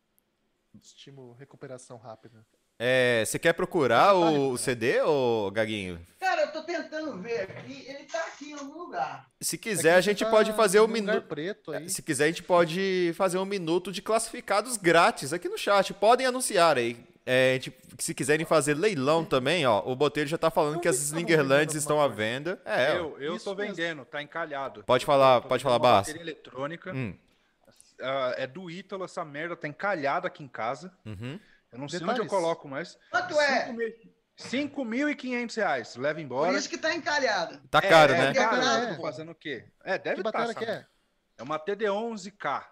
estimo recuperação rápida. É, você quer procurar o recuperado. CD, ô Gaguinho? Cara, eu tô tentando ver aqui, ele tá aqui em algum lugar. Se quiser, a gente tá pode fazer um minuto. preto aí. Se quiser, a gente pode fazer um minuto de classificados grátis aqui no chat. Podem anunciar aí. É, gente- se quiserem fazer leilão também, ó, o Botelho já tá falando Eu que as Slingerlands estão à venda. É, eu eu tô mesmo. vendendo, tá encalhado. Pode falar- tô pode falar, bateria eletrônica. Hum, Ah, é do Ítalo, essa merda tá encalhada aqui em casa. uhum. Eu não sei Detalhes. onde eu coloco mais. Quanto é? 5.500 reais. Leva Por embora. isso que tá encalhada. Tá caro, é, né? É caro, pô. fazendo o quê? É, deve Que estar. que é? É uma TD11K.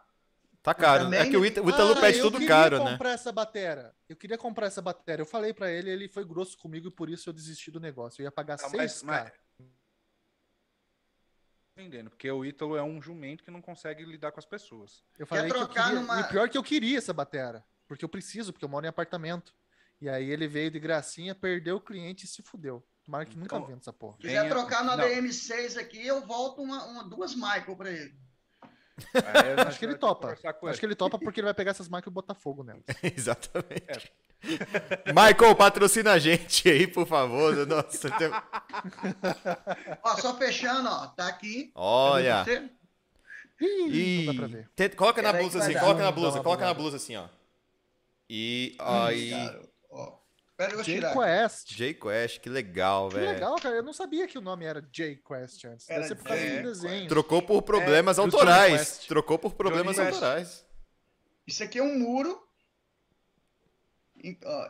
Tá caro. também- É que o Ita- o Ítalo Ah, pede eu tudo queria caro, né? comprar essa bateria. Eu queria comprar essa bateria. Eu falei pra ele, ele foi grosso comigo e por isso eu desisti do negócio. Eu ia pagar Tá, 6 mas- mas- Entendendo, porque o Ítalo é um jumento que não consegue lidar com as pessoas. Eu falei que eu trocar queria. numa- E o pior que eu queria essa bateria. Porque eu preciso, porque eu moro em apartamento. E aí ele veio de gracinha, perdeu o cliente e se fudeu. Tomara que nunca Então- venda essa porra. Se quiser trocar no não. ADM6 aqui, eu volto uma, uma- duas Michael pra ele. Aí Acho que ele topa. Acho ele. que ele topa porque ele vai pegar essas máquinas e botar fogo nelas. Exatamente. Michael, patrocina a gente aí, por favor. Nossa, tem- Ó, só fechando, ó, tá aqui. olha. Ih, não dá pra ver. tenta- coloca na blusa assim, coloca na blusa, coloca na bugada. blusa assim, ó. E aí. Pera, eu vou J tirar. Quest. J-Quest, que legal, Que velho. legal, cara. Eu não sabia que o nome era J Quest antes. Deve Era ser por causa J do desenho. Trocou por problemas do autorais. Quest. Trocou por problemas Johnny Quest. autorais. Isso aqui é um muro.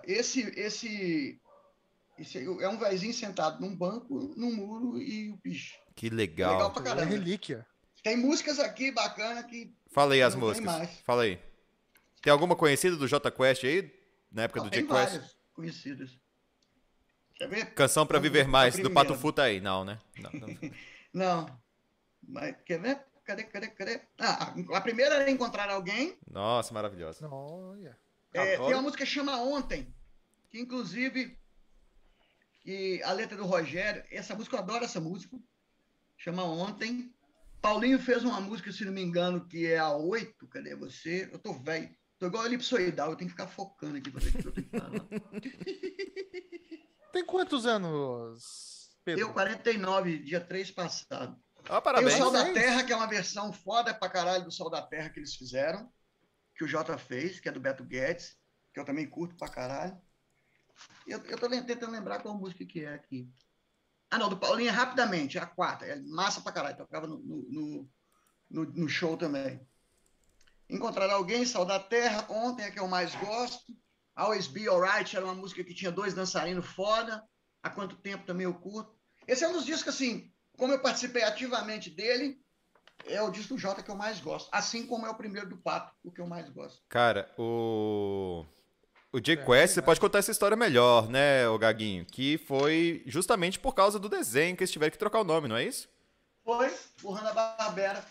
Esse, esse, esse é um vezinho sentado num banco, num muro e o bicho. Que Legal legal. pra É caramba. relíquia. Tem músicas aqui bacana que Fala aí as músicas. Fala aí. Tem alguma conhecida do J Quest aí? Na época do tem J-Quest? várias conhecidas. Quer ver? Canção pra Vamos viver ver mais, do. Pato Fu tá aí. Não, né? Não, não. Não. Mas quer ver? Cadê, cadê, cadê? Ah, a primeira era encontrar alguém. Nossa, maravilhosa. Olha. É, tem uma música que chama Ontem, que inclusive que a letra do Rogério, essa música eu adoro essa música, chama Ontem. Paulinho fez uma música, se não me engano, que é a 8, cadê você? Eu tô velho, tô igual elipsoidal, eu tenho que ficar focando aqui pra ver o que eu tenho que falar. Tem quantos anos, Pedro? Eu, 49, dia 3 passado. Tem parabéns. o Sol da. Terra, que é uma versão foda pra caralho do Sol da Terra que eles fizeram, que o Jota fez, que é do Beto Guedes, que eu também curto pra caralho. Eu, eu tô tentando lembrar qual música que é aqui. Ah, não, do Paulinho, rapidamente, a quarta. É massa pra caralho, tocava no, no, no- no show também. Encontrar alguém, Sol da Terra, ontem é que eu mais gosto. Always Be Alright era uma música que tinha dois dançarinos foda. Há quanto tempo também eu curto. Esse é um dos discos, assim, como eu participei ativamente dele, é o disco do Jota que eu mais gosto. Assim como é o primeiro do Pato, o que eu mais gosto. Cara, o. O É, J-Quest, você pode contar essa história melhor, né, o Gaguinho? Que foi justamente por causa do desenho que eles tiveram que trocar o nome, não é isso? Foi o Hanna-Barbera.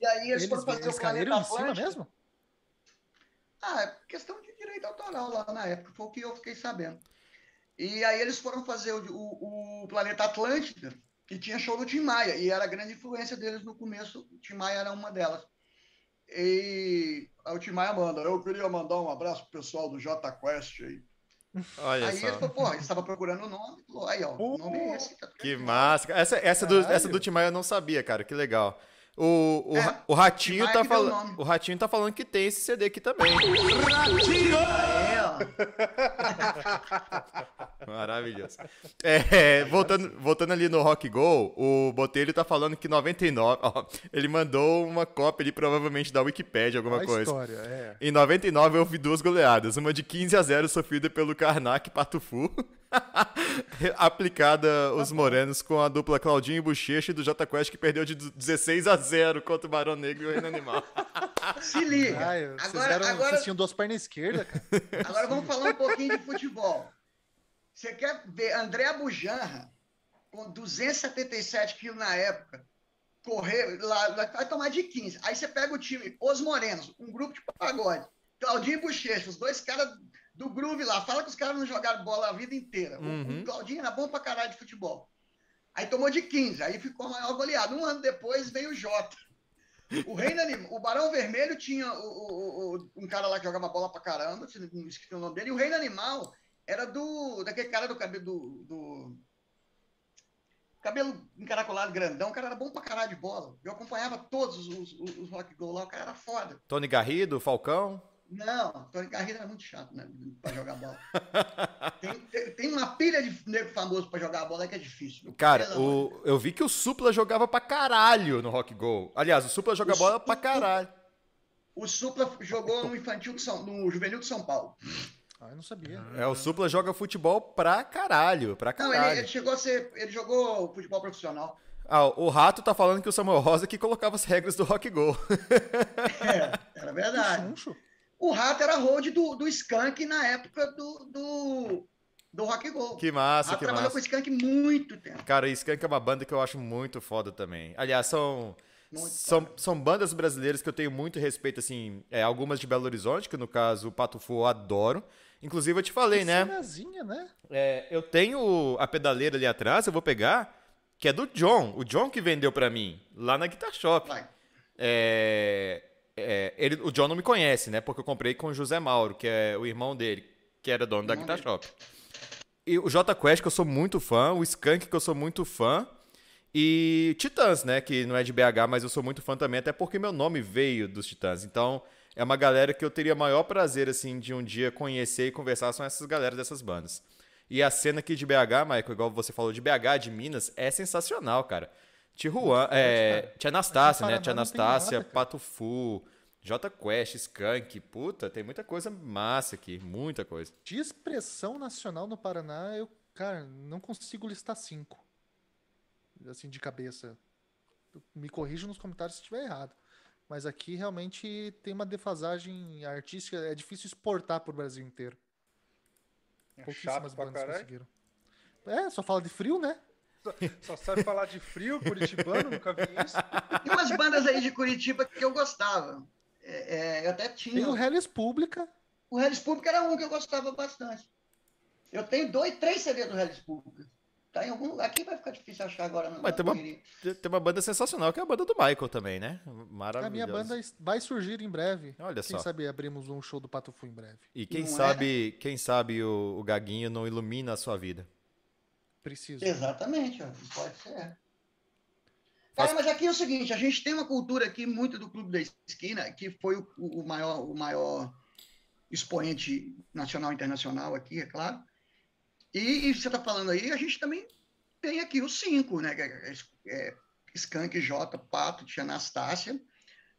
E aí eles, Eles, foram fazer eles o Planeta em cima mesmo? Ah, é questão de direito autoral lá na época, foi o que eu fiquei sabendo. E aí eles foram fazer o, o- o Planeta Atlântida, e tinha show do Tim Maia, e era a grande influência deles no começo, o Tim Maia era uma delas. E aí o Tim Maia manda, eu queria mandar um abraço pro pessoal do J Quest aí. Olha aí ele falou, porra, ele estava procurando o nome, falou, aí ó, o nome é esse. tá Que massa. Essa, essa, do, Caralho. essa do Tim Maia eu não sabia, cara. Que legal. O, o, É, o Ratinho tá falando. O Ratinho tá falando que tem esse CD aqui também. Ó. Maravilhoso. É, voltando, voltando ali no Rock Go, o Botelho tá falando que 99. Ó, ele mandou uma cópia ali, provavelmente da Wikipedia, alguma a coisa. história, é. Em 99 eu vi duas goleadas, uma de 15 a 0 sofrida pelo Karnak Patufu, aplicada os morenos com a dupla Claudinho e Bochecha e do J Quest que perdeu de 16 a 0 contra o Barão Negro e o Reino Animal. Se liga. Ai, vocês, agora, eram, agora, vocês tinham duas pernas esquerdas, cara. Agora vamos falar um pouquinho de futebol. Você quer ver André Bujanra, com 277 quilos na época, correr lá, vai tomar de 15. Aí você pega o time, Os Morenos, um grupo de pagode, Claudinho e Bochecha, os dois caras do groove lá. Fala que os caras não jogaram bola a vida inteira. O- Uhum. O Claudinho era bom pra caralho de futebol. Aí tomou de 15, aí ficou a maior goleada. Um ano depois veio o Jota. O Reino Animal, o Barão Vermelho tinha o- o- o- um cara lá que jogava bola pra caramba, não esqueci o nome dele, e o Reino Animal era do daquele cara do cabelo do, do cabelo encaracolado, grandão, o cara era bom pra caralho de bola. Eu acompanhava todos os, os, os rock go lá, o cara era foda. Tony Garrido, Falcão. Não, Tony Garrido era muito chato, né? Pra jogar bola. tem, tem, tem uma pilha de nego famoso pra jogar bola que é difícil. Cara, o, eu vi que o Supla jogava pra caralho no Rock Go. Aliás, o Supla joga O bola Supla- pra caralho. O Supla jogou no infantil de São, no juvenil de São Paulo. Ah, eu não sabia. É, o Supla joga futebol pra caralho, pra Não, ele, caralho. ele chegou a ser. Ele jogou futebol profissional. Ah, o Rato tá falando que o Samuel Rosa que colocava as regras do Rock Go. É, era verdade. O Rato era hold do, do Skank na época do, do, do Rock Go. Que o massa, Rato que trabalhou massa. com o Skank muito tempo. Cara, o Skank é uma banda que eu acho muito foda também. Aliás, são, Muito são, são bandas brasileiras que eu tenho muito respeito, assim, é, algumas de Belo Horizonte, que no caso o Pato Fu eu adoro. Inclusive eu te falei, né? Cenazinha, né? É, eu tenho a pedaleira ali atrás, eu vou pegar, que é do John. O John que vendeu pra mim, lá na Guitar Shop. É, é, ele, o John não me conhece, né? Porque eu comprei com o José Mauro, que é o irmão dele, que era dono da Guitar dele. Shop. E o J Quest, que eu sou muito fã, o Skank, que eu sou muito fã, e Titãs, né? Que não é de BH, mas eu sou muito fã também, até porque meu nome veio dos Titãs. Então, é uma galera que eu teria maior prazer, assim, de um dia conhecer e conversar com essas galera dessas bandas. E a cena aqui de BH, Michael, igual você falou, de BH, de Minas, é sensacional, cara. Tia Juan, é, cara. Tia Anastácia, né? Tia Anastácia, nada, cara. Pato Fu, J Quest, Skank, puta, tem muita coisa massa aqui, muita coisa. De expressão nacional no Paraná, eu, cara, não consigo listar cinco. Assim, de cabeça. Me corrija nos comentários se estiver errado. Mas aqui realmente tem uma defasagem artística. É difícil exportar pro Brasil inteiro. É Pouquíssimas bandas conseguiram. É, só fala de frio, né? Só sabe falar de frio, curitibano, nunca vi isso. Tem umas bandas aí de Curitiba que eu gostava. É, é, eu até tinha. Tem o Hellis Pública. O Hellis Pública era um que eu gostava bastante. Eu tenho dois, três CDs do Hellis Pública. Tá em algum lugar. Aqui vai ficar difícil achar agora. Não, Mas tem uma-. Tem uma banda sensacional, que é a banda do Michael também, né? Maravilhosa. A minha banda vai surgir em breve. Olha Quem só. sabe abrimos um show do Pato Fu em breve. E quem Não é? sabe, quem sabe o, o Gaguinho não ilumina a sua vida. Preciso. Exatamente, pode ser. Cara, mas aqui é o seguinte, a gente tem uma cultura aqui muito do Clube da Esquina, que foi o, o maior, o maior expoente nacional e internacional aqui, é claro. E, e você está falando aí, a gente também tem aqui os cinco, né? que é- é Skank, J, Pato, Tia Anastácia,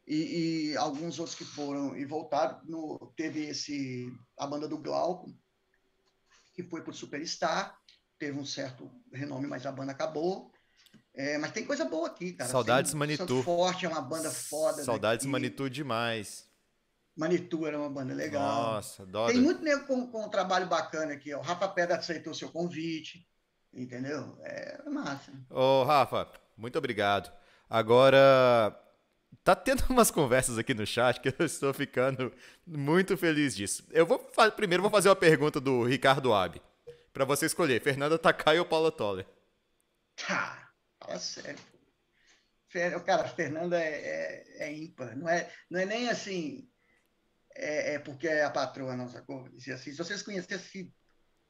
e, e alguns outros que foram e voltaram. No, teve esse, a banda do Glauco, que foi por Superstar, teve um certo renome, mas a banda acabou. É, mas tem coisa boa aqui, cara. Saudades Tem- Manitou. Forte é uma banda foda. Saudades daqui. Manitou demais. Manitou era uma banda legal. Nossa, adoro. Tem muito nego com, com um trabalho bacana aqui. Ó. O Rafa Pedra aceitou seu convite. Entendeu? É massa. Ô, Rafa, muito obrigado. Agora, tá tendo umas conversas aqui no chat que eu estou ficando muito feliz disso. Eu vou primeiro vou fazer uma pergunta do Ricardo Abi. Pra você escolher, Fernanda Takai ou Paula Toller? Tá, fala sério. Cara, Fernanda é, é, é ímpar. Não é, não é nem assim. É, é porque é a patroa, não, sacou? Se, assim, se vocês conhecessem.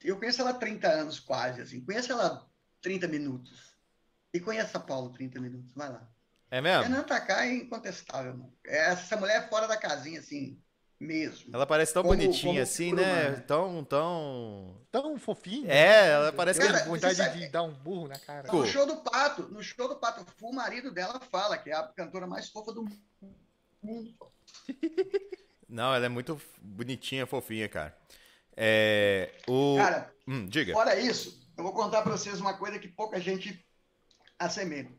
Eu conheço ela há 30 anos, quase, assim. Conheço ela há 30 minutos. E conheço a Paulo 30 minutos. Vai lá. É mesmo? Fernanda Takai é incontestável, mano. Essa mulher é fora da casinha, assim, mesmo. Ela parece tão Como- bonitinha como assim, né? humana. Tão, tão... Tão fofinho. É, ela parece Eu que... Cara, tenho vontade sabe- de dar um burro na cara. No show do Pato, no show do Pato Fu, o marido dela fala que é a cantora mais fofa do mundo. Não, ela é muito bonitinha, fofinha, cara. É... O... Cara, Hum, diga. fora isso, eu vou contar para vocês uma coisa que pouca gente assemelha.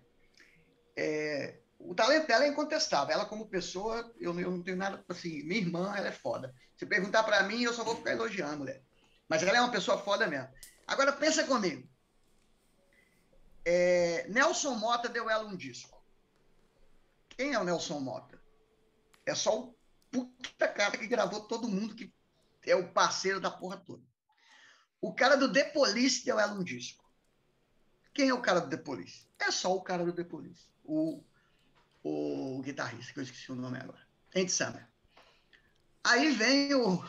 É, o talento dela é incontestável. Ela, como pessoa, eu, eu não tenho nada assim. Minha irmã, ela é foda. Se perguntar para mim, eu só vou ficar elogiando, mulher. Mas ela é uma pessoa foda mesmo. Agora, pensa comigo. É, Nelson Mota deu ela um disco. Quem é o Nelson Mota? É só o puta cara que gravou todo mundo que é o parceiro da porra toda. O cara do The Police deu ela um disco. Quem é o cara do The Police? É só o cara do The Police. O, o guitarrista, que eu esqueci o nome agora. Andy Summer. Aí vem o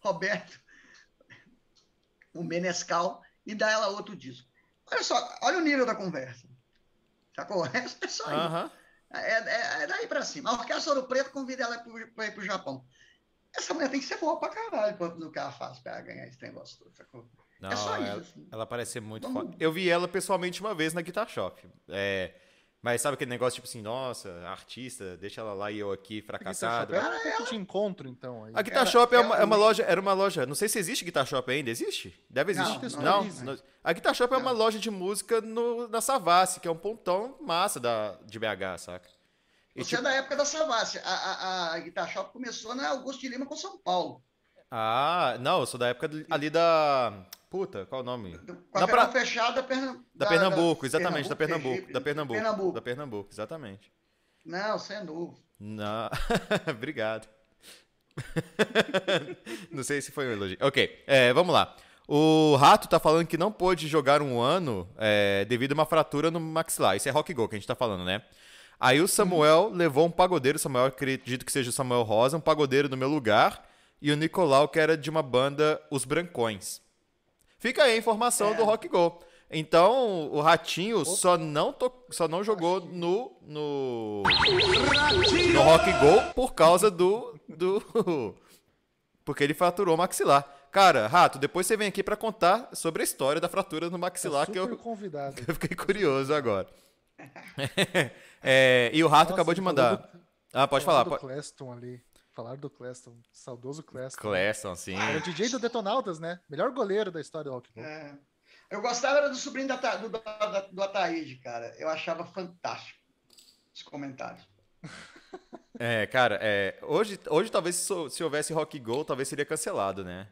Roberto, o Menescal, e dá ela outro disco. Olha só, olha o nível da conversa. Sacou? É, é só isso. Aham. É, é- é daí pra cima. A Orquestra Ouro Preto convida ela pra ir pro Japão. Essa mulher tem que ser boa pra caralho pra- no que ela faz pra ganhar esse negócio todo, sacou? Não, é só ela, isso. assim. ela parece ser muito Vamos- foda. Eu vi ela pessoalmente uma vez na Guitar Shop. É, mas sabe aquele negócio tipo assim, nossa, artista, deixa ela lá e eu aqui fracassado. É um ponto de encontro, então. Aí. A Guitar Ela- Shop é uma, é uma loja, era uma loja, não sei se existe Guitar Shop ainda, existe? Deve Não, existir. não Não, existe. não. A Guitar Shop é uma Não. loja de música no, na Savassi, que é um pontão massa da, de BH, saca? E, Você tipo, é da época da Savassi. A, a, a Guitar Shop começou na Augusto de Lima com São Paulo. Ah, não, eu sou da época ali da. Puta, qual é o nome? Com Na a pra- fechada da, Perna... Da Pernambuco, exatamente, da Pernambuco, Pernambuco, da Pernambuco, Pernambuco. da Pernambuco, exatamente. Não, você é novo. Não, obrigado. não sei se foi um elogio. Ok, é, vamos lá. O Rato tá falando que não pôde jogar um ano é, devido a uma fratura no maxilar. Isso é rock go que a gente tá falando, né? Aí o Samuel levou um pagodeiro, Samuel acredito que seja o Samuel Rosa, um pagodeiro no meu lugar, e o Nicolau, que era de uma banda Os Brancões. Fica aí a informação É. do Rock Go. Então, o Ratinho só não, to- só não jogou no, no, no Rock Go por causa do, do... Porque ele fraturou o maxilar. Cara, Rato, depois você vem aqui pra contar sobre a história da fratura no maxilar, que É super eu, convidado. eu fiquei curioso agora. É, e o Rato Nossa, acabou de mandar. do- Ah, pode falar. do Pode... Cleston ali. Falaram do Cleston. Saudoso Cleston. Cleston, sim. Era o DJ do Detonautas, né? Melhor goleiro da história do rock. É. Eu gostava era do sobrinho da, do, da- do Ataíde, cara. Eu achava fantástico os comentários. É, cara, é, hoje, hoje talvez se, se houvesse Rock Go, talvez seria cancelado, né?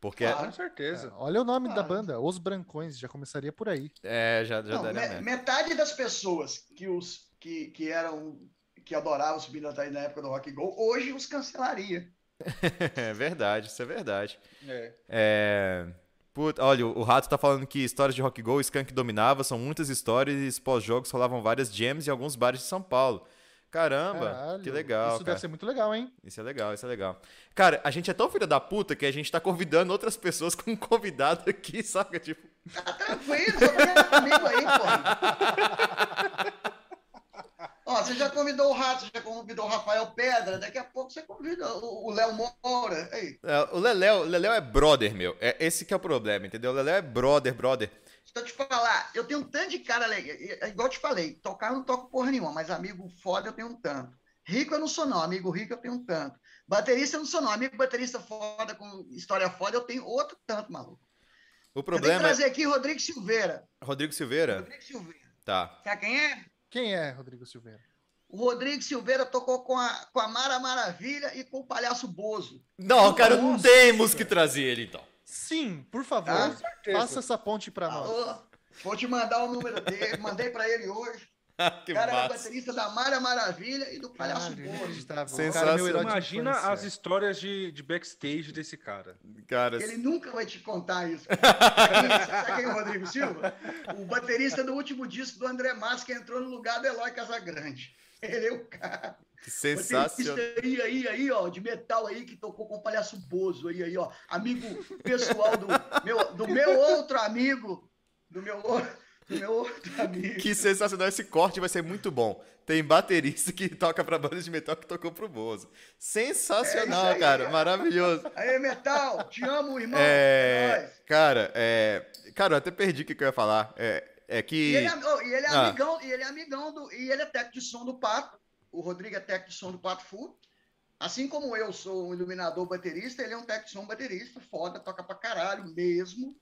Porque Claro. Com certeza. Olha o nome da Claro. banda, Os Brancões, já começaria por aí. é, já, já Não, daria me- metade das pessoas que, os, que, que eram que adoravam o sobrinho da Ataíde na época do Rock Go, hoje os cancelaria. É verdade, isso é verdade. É. É. Puta, olha, o Rato tá falando que histórias de Rock Go, Skank dominava, são muitas histórias e pós-jogos rolavam várias jams em alguns bares de São Paulo. Caramba, Caralho, que legal, Isso cara. deve ser muito legal, hein? Isso é legal, isso é legal. Cara, a gente é tão filha da puta que a gente tá convidando outras pessoas como convidado aqui, saca? Tipo, Tá tranquilo, só comigo aí, porra. Você já convidou o Rato, você já convidou o Rafael Pedra, daqui a pouco você convida o Léo Moura. Aí, é, o Leléo, o é brother, meu. É esse que é o problema, entendeu? O Leléo é brother, brother. deixa eu te falar, eu tenho um tanto de cara legal. É igual eu te falei, tocar eu não toco porra nenhuma, mas amigo foda eu tenho um tanto. Rico eu não sou, não. Amigo rico eu tenho um tanto. Baterista eu não sou, não. Amigo baterista foda, com história foda, eu tenho outro tanto, maluco. O Eu tenho que problema é. trazer aqui Rodrigo Silveira. Rodrigo Silveira? Rodrigo Silveira. Tá. Sabe quem é? Quem é Rodrigo Silveira? O Rodrigo Silveira tocou com a, com a Mara Maravilha e com o Palhaço Bozo. Não, cara, Nossa. temos que trazer ele então. Sim, por favor, Ah, faça essa ponte pra nós. Alô? Vou te mandar o número dele, mandei pra ele hoje. que O cara era massa. baterista da Mara Maravilha e do Palhaço Caralho, Bozo. Sensacional. é de Imagina as histórias de, de backstage desse cara. Cara, Ele nunca vai te contar isso. Sabe sabe quem é o Rodrigo Silva? O baterista do último disco do André Matos, que entrou no lugar do Eloy Casagrande. Ele é o cara. sensacional. aí, aí, aí, ó, de metal aí, que tocou com o Palhaço Bozo aí, aí, ó. Amigo pessoal do meu, do meu outro amigo, do meu, outro amigo. Que sensacional. Esse corte vai ser muito bom. Tem baterista que toca pra banda de metal que tocou pro Bozo. Sensacional, É aí, cara. Maravilhoso. Aí, metal, te amo, irmão. É, nóis. cara, é, cara, eu até perdi o que eu ia falar. É, é E que ele, é, oh, e ele é Ah. amigão, e ele é amigão do. E ele é técnico de som do Pato. O Rodrigo é técnico de som do Pato Fu. Assim como eu sou um iluminador baterista, ele é um técnico de som baterista, foda, toca pra caralho mesmo.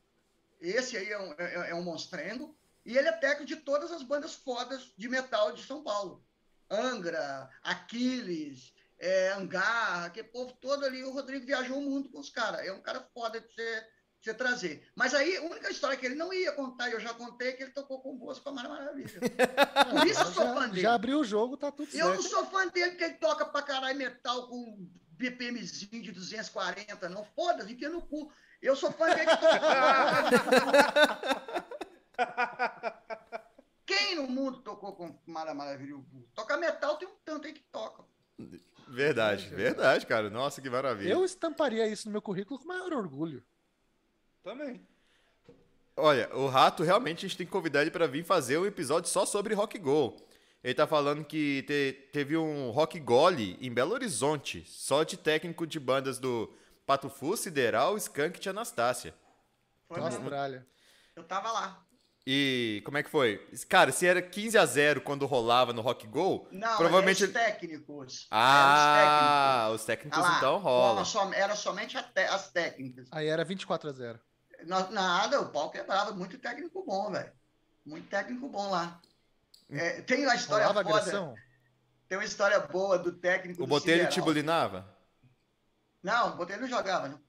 Esse aí é um, é, é um monstrengo. E ele é técnico de todas as bandas fodas de metal de São Paulo. Angra, Aquiles, é, Angar, aquele povo todo ali. O Rodrigo viajou o mundo com os caras. É um cara foda de de você trazer. Mas aí, a única história que ele não ia contar, e eu já contei, é que ele tocou com o Bosco com a Mara Maravilha. Por isso eu sou fã Já, dele. já abriu o jogo, tá tudo Eu não certo. sou fã dele porque ele toca pra caralho metal com BPMzinho de 240, não. Foda-se, enfia no cu. Eu sou fã dele que toca. Quem no mundo tocou com Mara Maravilha? Toca metal, tem um tanto aí que toca. verdade, verdade, cara. Nossa, que maravilha. Eu estamparia isso no meu currículo com maior orgulho. Também. Olha, o Rato realmente a gente tem que convidar ele pra vir fazer um episódio só sobre rock go. Ele tá falando que te- teve um rock gole em Belo Horizonte, só de técnico de bandas do Pato Fu, Sideral, Skank e Tia Anastácia. Foi Na. Austrália. Eu tava lá. E como é que foi? Cara, se era 15 a 0 quando rolava no Rock Go, Não, provavelmente eram os técnicos. Ah, eram os técnicos Ah lá, então rola. bola só- era somente te- as técnicas. Aí era 24 a 0. Na- Nada, o pau quebrava. Muito técnico bom, velho. Muito técnico bom lá. É, tem uma história Rolava foda. agressão? Tem uma história boa do técnico O do Botelho Sideral. tibulinava? Não, o Botelho não jogava, não.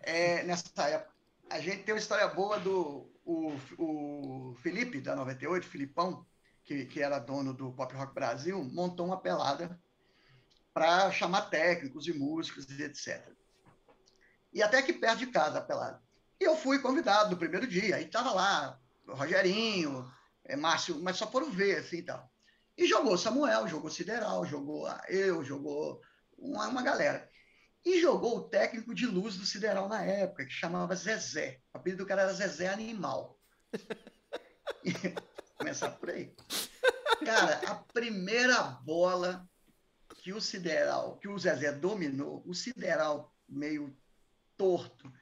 É, nessa época. A gente tem uma história boa do o, o Felipe, da 98, Filipão, que, que era dono do Pop Rock Brasil, montou uma pelada para chamar técnicos e músicos e etc. E até aqui perto de casa a pelada. E eu fui convidado no primeiro dia. Aí tava lá o Rogerinho, é, Márcio, mas só foram ver assim tal. E jogou Samuel, jogou Sideral, jogou eu, jogou uma, uma galera. E jogou o técnico de luz do Sideral na época, que chamava Zezé. O apelido do cara era Zezé Animal. Começar por aí. Cara, a primeira bola que o Sideral, que o Zezé dominou, o Sideral meio torto,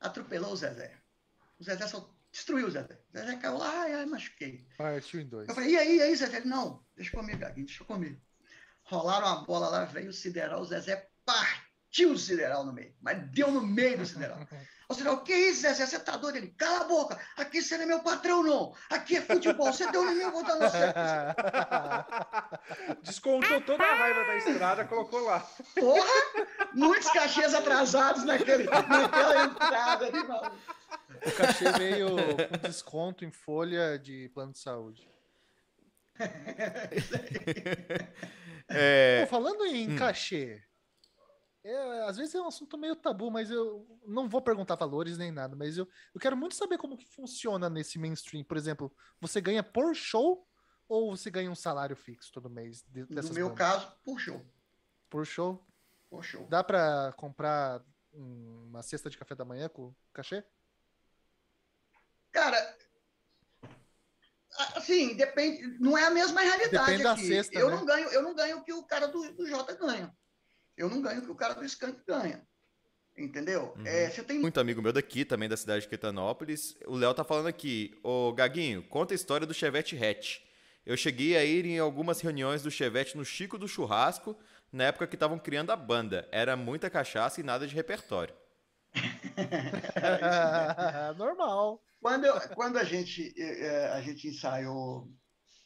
atropelou o Zezé. O Zezé só destruiu o Zezé. O Zezé caiu lá, ai, ai, machuquei. Partiu em dois. Eu falei, e aí, e aí, Zezé? Ele, não, deixa comigo, Gaguinho, deixa comigo. Rolaram a bola lá, veio o Sideral, o Zezé partiu o Sideral no meio, mas deu no meio do Sideral. O Sideral, que isso, Zezé? Você tá doido? Ele, cala a boca, aqui você não é meu patrão, não. Aqui é futebol, você deu no meu, eu vou dar no seu. Descontou toda a raiva da estrada, colocou lá. Porra, muitos cachês atrasados naquele, naquela entrada ali, maluco. O cachê veio com desconto em folha de plano de saúde. É, Pô, falando em hum. cachê, é, às vezes é um assunto meio tabu, mas eu não vou perguntar valores nem nada, mas eu, eu quero muito saber como que funciona nesse mainstream. Por exemplo, você ganha por show ou você ganha um salário fixo todo mês de- No meu bandas? caso, puxou, Por show? puxou. Dá pra comprar uma cesta de café da manhã com cachê? Cara, assim, depende, não é a mesma realidade Depende da aqui. cesta, eu né? não ganho, eu não ganho o que o cara do, do Jota ganha. Eu não ganho o que o cara do Skank ganha. Entendeu? Uhum. É, você tem muito amigo meu daqui, também da cidade de Quetanópolis. O Léo tá falando aqui. Ô, Gaguinho, conta a história do Chevette Hatch. Eu cheguei a ir em algumas reuniões do Chevette no Chico do Churrasco, na época que estavam criando a banda. Era muita cachaça e nada de repertório. Normal. Quando, eu- quando a, gente, eh, eh, a gente ensaiou,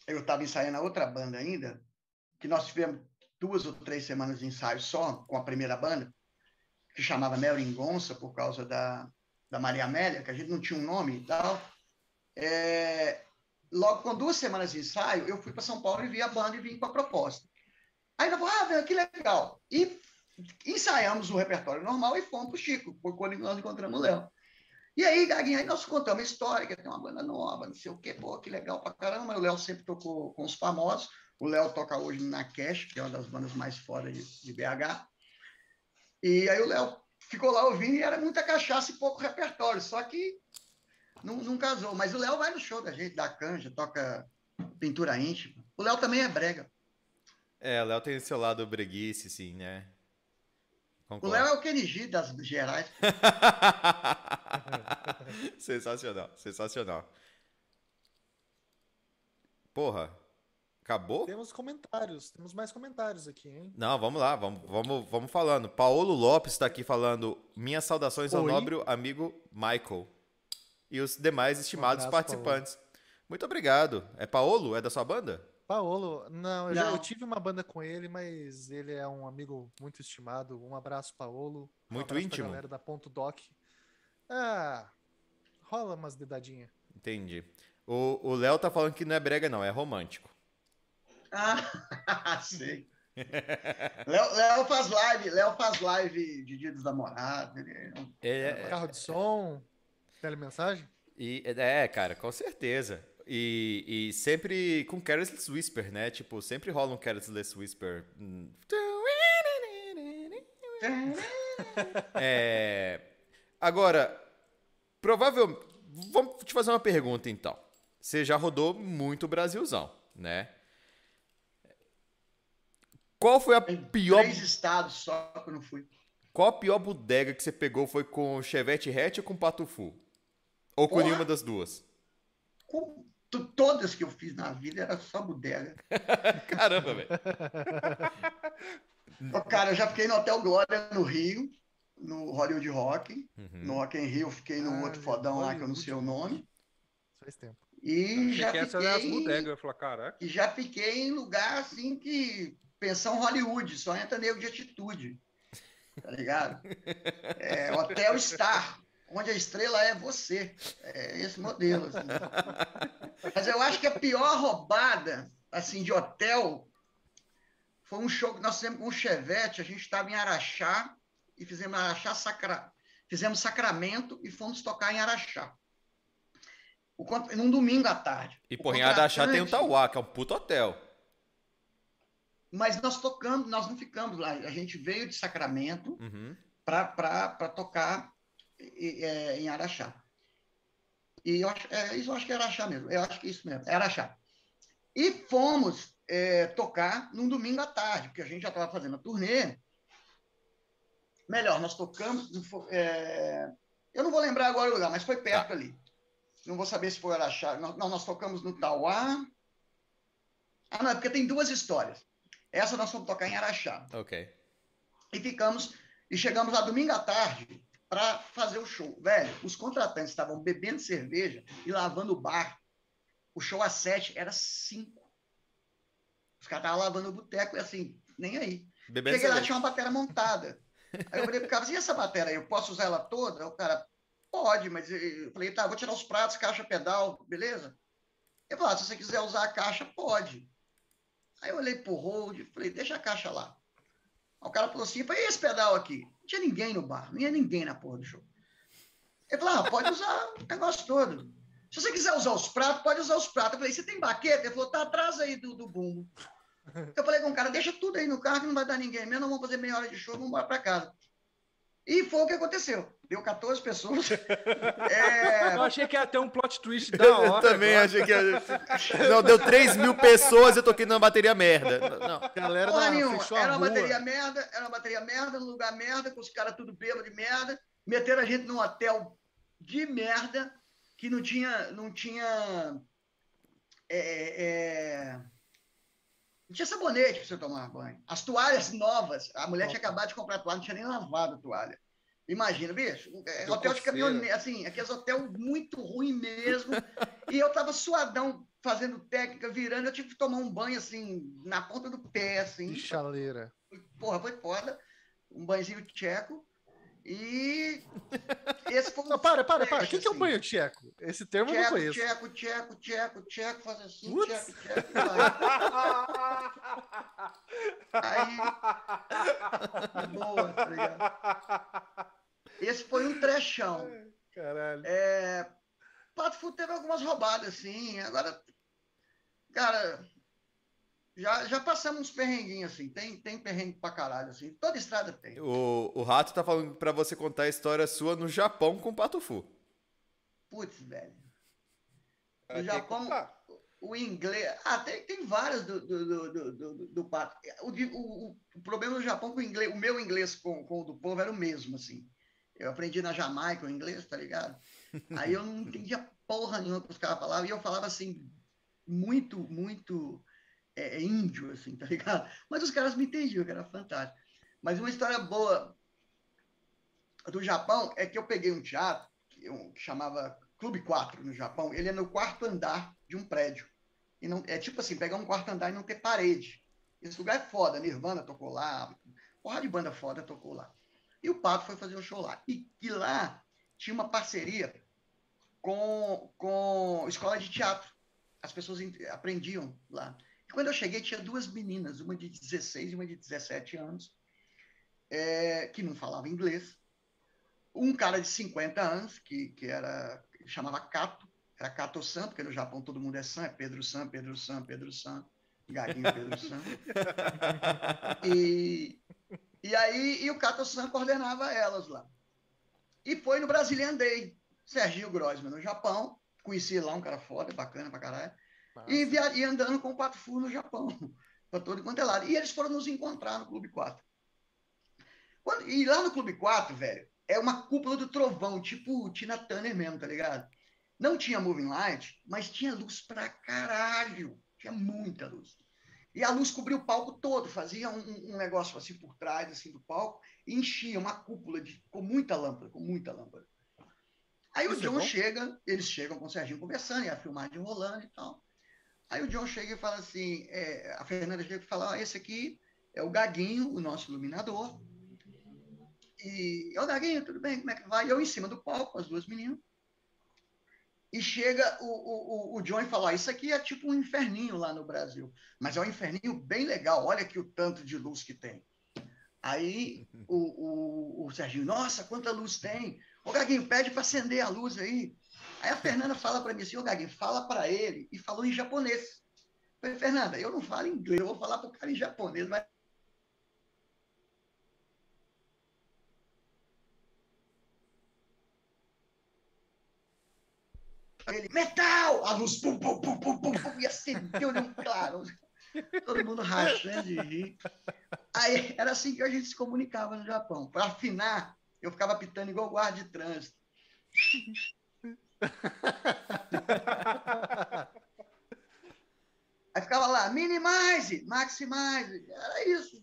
eu estava ensaiando a outra banda ainda, que nós tivemos duas ou três semanas de ensaio só com a primeira banda, que chamava Meringonça, por causa da, da Maria Amélia, que a gente não tinha um nome e tal. É, logo com duas semanas de ensaio, eu fui para São Paulo e vi a banda e vim com a proposta. Aí eu falei, ah, que legal. E ensaiamos o repertório normal e fomos para o Chico, foi quando nós encontramos o Léo. E aí, Gaguinho, aí nós contamos a história, que tem uma banda nova, não sei o quê, pô, que legal pra caramba. O Léo sempre tocou com os famosos. O Léo toca hoje na Cash, que é uma das bandas mais fodas de, de BH. E aí o Léo ficou lá ouvindo e era muita cachaça e pouco repertório, só que não, não casou. Mas o Léo vai no show da gente, da canja, toca pintura íntima. O Léo também é brega. É, o Léo tem seu lado breguice, sim, né? O Concordo. Léo é o Kennedy das Gerais. sensacional, sensacional. Porra, acabou? Temos comentários, temos mais comentários aqui, hein? Não, vamos lá, vamos, vamos, vamos falando. Paulo Lopes está aqui falando. Minhas saudações ao Oi. nobre amigo Michael e os demais estimados Um abraço, participantes. Muito obrigado. É Paolo? É da sua banda? Paolo, não, eu, já, eu Não. tive uma banda com ele, mas ele é um amigo muito estimado. Um abraço, Paolo. Um Muito abraço íntimo? galera da Ponto Doc. Ah, rola umas dedadinhas. Entendi. O o Léo tá falando que não é brega, não, é romântico. Ah, sei. Léo, faz live, Léo faz live de Dia dos Namorados. ele é um- É, Carro de som, telemensagem. e, é, cara, com certeza. E, e sempre com Careless Whisper, né? Tipo, sempre rola um Careless Whisper. É, agora, provável, vamos te fazer uma pergunta então. Você já rodou muito Brasilzão, né? Qual foi a Tem pior, Três estados só que eu não fui. qual a pior bodega que você pegou? Foi com o Chevette Hatch ou com o Patufu? Ou com Porra. nenhuma das duas? Com- to- Todas que eu fiz na vida era só bodega. Caramba, velho. Cara, eu já fiquei no Hotel Glória no Rio, no Hollywood Rock. Uhum. No Rock in Rio eu fiquei no Ah, outro fodão lá que eu não sei o nome. Faz tempo. E já essa era as fiquei, bodegas. Eu falei, caraca. e já fiquei em lugar assim que pensão Hollywood, só entra nego de atitude. Tá ligado? É, Hotel Star, onde a estrela é você. É esse modelo. assim. Mas eu acho que a pior roubada assim de hotel foi um show que nós fizemos com o Chevette. A gente estava em Araxá e fizemos Araxá Sacra... fizemos Sacramento e fomos tocar em Araxá. O num domingo à tarde. E O por em Araxá tem o Tauá, que é um puto hotel. Mas nós tocamos, nós não ficamos lá. A gente veio de Sacramento Uhum. para tocar é, em Araxá. E eu acho, é, isso eu acho que é Araxá mesmo. Eu acho que é isso mesmo, é Araxá. E fomos é, tocar num domingo à tarde, porque a gente já estava fazendo a turnê. Melhor, nós tocamos. é, eu não vou lembrar agora o lugar, mas foi perto ali. Não vou saber se foi Araxá. Não, nós tocamos no Tauá. Ah, não, é porque tem duas histórias. Essa nós fomos tocar em Araxá Ok. e ficamos e chegamos lá domingo à tarde para fazer o show. Velho, os contratantes estavam bebendo cerveja e lavando o bar. O show às sete era cinco. Os caras estavam lavando o boteco e assim, nem aí. Bebendo Cheguei lá, tinha uma bateria montada. Aí eu falei pro cara, assim, e essa bateria aí, eu posso usar ela toda? O cara, pode, mas eu falei, tá, vou tirar os pratos, caixa, pedal, beleza? Ele falou, ah, se você quiser usar a caixa, pode. Aí eu olhei pro hold e falei, deixa a caixa lá. Aí o cara falou assim, e esse pedal aqui? Não tinha ninguém no bar, não ia ninguém na porra do show. Ele falou, ah, pode usar o negócio todo. Se você quiser usar os pratos, pode usar os pratos. Eu falei, você tem baqueta? Ele falou, tá atrás aí do, do bumbo. Eu falei com o cara, deixa tudo aí no carro que não vai dar ninguém mesmo, não vamos fazer meia hora de show, vamos embora para casa. E foi o que aconteceu. Deu 14 pessoas. É, Eu achei que ia ter um plot twist da Eu hora. também agora. achei que. ia- Não, deu 3 mil pessoas e eu toquei numa bateria merda. Não. Galera porra da, nenhuma. Era uma bateria merda, era uma bateria merda, num lugar merda, com os caras tudo bêbado de merda. Meteram a gente num hotel de merda, que não tinha. Não tinha. é, é, não tinha sabonete para você tomar banho. As toalhas novas, a mulher tinha acabado de comprar a toalha, não tinha nem lavado a toalha. Imagina, bicho, é, hotel de caminhoneiro, assim, aqueles hotel muito ruim mesmo. e eu tava suadão, fazendo técnica, virando, eu tive que tomar um banho, assim, na ponta do pé, assim. De chaleira. Porra, foi foda. Um banhozinho tcheco. E esse foi um Não, para, para, para. O que, que é um assim. banho tcheco? Esse termo eu não Tcheco, conheço. tcheco, tcheco, tcheco, tcheco, faz assim, Putz. tcheco, tcheco. Aí, de boa, tá ligado? Esse foi um trechão. Caralho. É, Pato Fu teve algumas roubadas, assim. Agora, cara, já, já passamos uns perrenguinhos, assim. Tem, tem perrengue pra caralho, assim. Toda estrada tem. O, o Rato tá falando pra você contar a história sua no Japão com o Patufu. Putz, velho. No Japão, o inglês. Ah, tem, tem várias do, do, do, do, do, do Pato. O, o, o problema no Japão com o inglês, o meu inglês com, com o do povo era o mesmo, assim. Eu aprendi na Jamaica o inglês, tá ligado? Aí eu não entendia porra nenhuma que os caras falavam, e eu falava assim, muito, muito é, índio, assim, tá ligado? Mas os caras me entendiam, que era fantástico. Mas uma história boa do Japão é que eu peguei um teatro que, um- que chamava Clube 4 no Japão. Ele é no quarto andar de um prédio. E não, é tipo assim, pegar um quarto andar e não ter parede. Esse lugar é foda. Nirvana tocou lá, porra de banda foda tocou lá. E o Pato foi fazer o show lá. E, e lá tinha uma parceria com, com escola de teatro. As pessoas en- aprendiam lá. Quando eu cheguei, tinha duas meninas, uma de 16 e uma de 17 anos, é, que não falavam inglês. Um cara de 50 anos, que, que era chamava Kato, era Kato-san, porque no Japão todo mundo é San, é Pedro-san, Pedro-san, Pedro-san, Gaguinho Pedro-san. E, e aí e o Kato-san coordenava elas lá. E foi no Brazilian Day, Serginho Grossman no Japão. Conheci lá um cara foda, bacana pra caralho. E, via, e andando com quatro furos no Japão, para todo quanto é lado. E eles foram nos encontrar no Clube 4. Quando- e lá no Clube 4, velho, é uma cúpula do trovão, tipo Tina Turner mesmo, tá ligado? Não tinha moving light, mas tinha luz pra caralho. Tinha muita luz. E a luz cobria o palco todo, fazia um, um negócio assim por trás assim do palco e enchia uma cúpula de, com muita lâmpada, com muita lâmpada. Aí o Isso é John bom? chega, eles chegam com o Serginho conversando, e a filmagem rolando e tal. Aí o John chega e fala assim, é, a Fernanda chega e fala, ó, esse aqui é o Gaguinho, o nosso iluminador. E, ô Gaguinho, tudo bem? Como é que vai? Eu em cima do palco, as duas meninas. E chega o, o, o- John e fala, ó, isso aqui é tipo um inferninho lá no Brasil. Mas é um inferninho bem legal, olha aqui o tanto de luz que tem. Aí o, o, o Serginho, nossa, quanta luz tem. Ô Gaguinho, pede para acender a luz aí. Aí a Fernanda fala para mim assim, ô Gaguinho, fala para ele. E falou em japonês. Eu falei, Fernanda, eu não falo inglês, eu vou falar pro cara em japonês, mas Ele, metal! A luz, pum, pum, pum, pum, pum, pum, e acendeu nem claro. Todo mundo rachando de rir. Aí, era assim que a gente se comunicava no Japão. Para afinar, eu ficava pitando igual guarda de trânsito. Aí ficava lá, minimize, maximize. Era isso.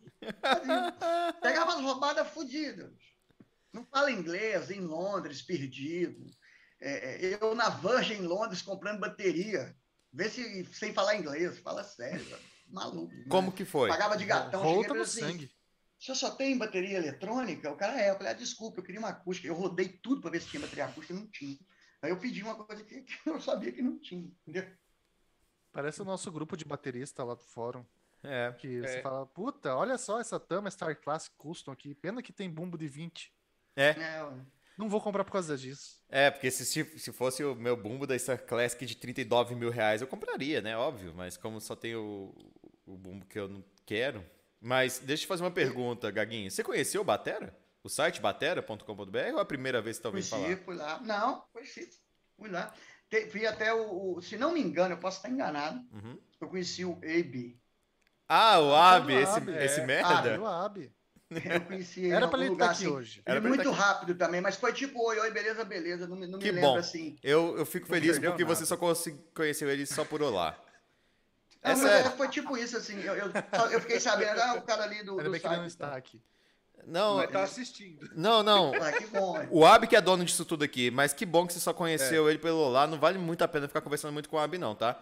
Pegava as roubadas fodidas. Não fala inglês, em Londres, perdido. É, é, eu na Virgin em Londres comprando bateria. Vê se sem falar inglês, fala sério. Maluco. né? Como que foi? Pagava de gatão. Volta no assim, sangue. o senhor só tem bateria eletrônica? O cara é. Eu falei, ah, desculpa, eu queria uma acústica. Eu rodei tudo para ver se tinha bateria acústica e não tinha. Aí eu pedi uma coisa que, que eu sabia que não tinha. Entendeu? Parece o nosso grupo de baterista lá do fórum. É. Que você É. fala, puta, olha só essa Tama Star Classic Custom aqui. Pena que tem bumbo de 20. É, É. Não vou comprar por causa disso. é, porque se, se fosse o meu bumbo da Star Classic de 39 mil reais, eu compraria, né? Óbvio, mas como só tem o, o bumbo que eu não quero. Mas deixa eu te fazer uma pergunta, Gaguinho. Você conheceu o Batera? O site batera.com.br ou é a primeira vez que você tá ouvindo Conheci, falar? fui lá. Não, conheci. Fui lá. Te- Fui até o, o- Se não me engano, eu posso estar enganado. Uhum. Eu conheci o AB. Ah, o Ah, Ab, o esse, Ab, esse é. merda? Ah, o Ab. Eu conheci ele Era pra ele lugar estar aqui assim. hoje. Era muito tá rápido também, mas foi tipo, oi, oi, beleza, beleza. Não, me- não me Que lembro bom. assim. Eu, eu fico feliz porque você nada. só consi- conheceu ele só por olá. É Não, é, foi tipo isso, assim. Eu, eu, só- eu fiquei sabendo, ah, o cara ali do, Ainda do bem que ele não site. está aqui. Não, Mas tá assistindo. não, não. Ah, que bom. O Ab que é dono disso tudo aqui, mas que bom que você só conheceu ele pelo olá. Não vale muito a pena ficar conversando muito com o Ab, não, tá?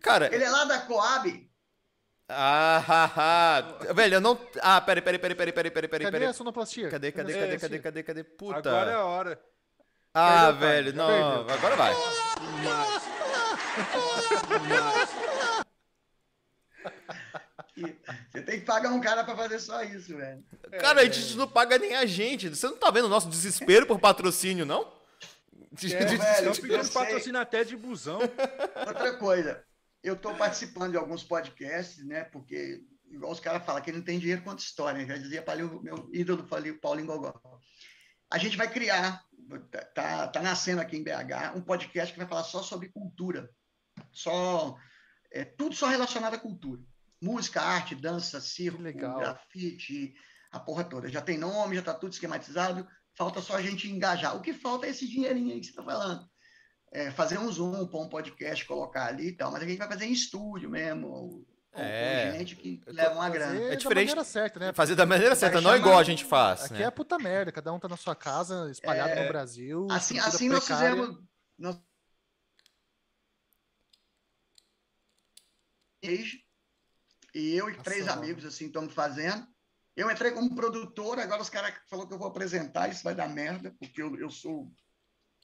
Cara, Ele é lá da Coab. ah, ha, ha. Velho, eu não. Ah, peraí, peraí, peraí, peraí, peraí, peraí, peraí. Cadê peraí. a sonoplastia? Cadê, cadê, a cadê, cadê, cadê, cadê? Puta. Agora é a hora. Ah, Perdeu, velho, não. perdeu. Agora vai. Você tem que pagar um cara pra fazer só isso, velho. Cara, a gente não paga nem a gente. Você não tá vendo o nosso desespero por patrocínio, não? É, velho. Eu pedindo sei. patrocínio até de busão. Outra coisa, eu estou participando de alguns podcasts, né? Porque, igual os caras falam, que não tem dinheiro quanto história. né? Já dizia para o meu ídolo, falei, o Paulinho Gogó. A gente vai criar, tá, tá, tá nascendo aqui em BH, um podcast que vai falar só sobre cultura. Só, é, tudo só relacionado à cultura. Música, arte, dança, circo, legal. grafite, a porra toda. Já tem nome, já está tudo esquematizado. Falta só a gente engajar. O que falta é esse dinheirinho aí que você está falando. É, fazer um Zoom, pôr um podcast, colocar ali e tal. Mas a gente vai fazer em estúdio mesmo. Com, É. com gente que leva uma grana. Fazer É da diferente- maneira certa, né? Fazer da maneira certa, não chamar- igual a gente faz. Aqui né? é puta merda, cada um tá na sua casa, espalhado É. no Brasil. Assim, assim nós fizemos. Nós... E eu e Nossa, três mano. amigos, assim, estamos fazendo. Eu entrei como produtor, agora os caras falaram que eu vou apresentar, isso vai dar merda, porque eu, eu sou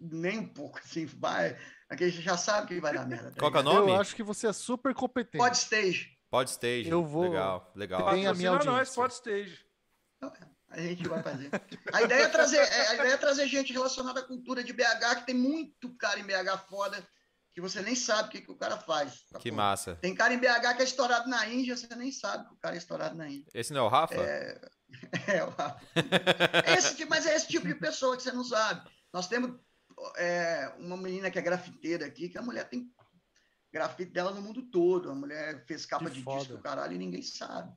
nem um pouco assim, vai. Aqui a gente já sabe que vai dar merda. tá Qual que é o nome? Eu acho que você é super competente. Pod stage. Podstage. Eu vou- Legal, legal. Tem a minha Patrocina nós, audiência. pode stage. A gente vai fazer. A ideia é trazer, é- a ideia é trazer gente relacionada à cultura de BH, que tem muito cara em BH foda, que você nem sabe o que, que o cara faz. Que sacou? massa. Tem cara em BH que é estourado na Índia, você nem sabe que o cara é estourado na Índia. Esse não é o Rafa? É, o Rafa. esse, tipo- mas é esse tipo de pessoa que você não sabe. Nós temos é, uma menina que é grafiteira aqui, que a mulher tem grafite dela no mundo todo. A mulher fez capa Que de foda. disco, caralho, e ninguém sabe.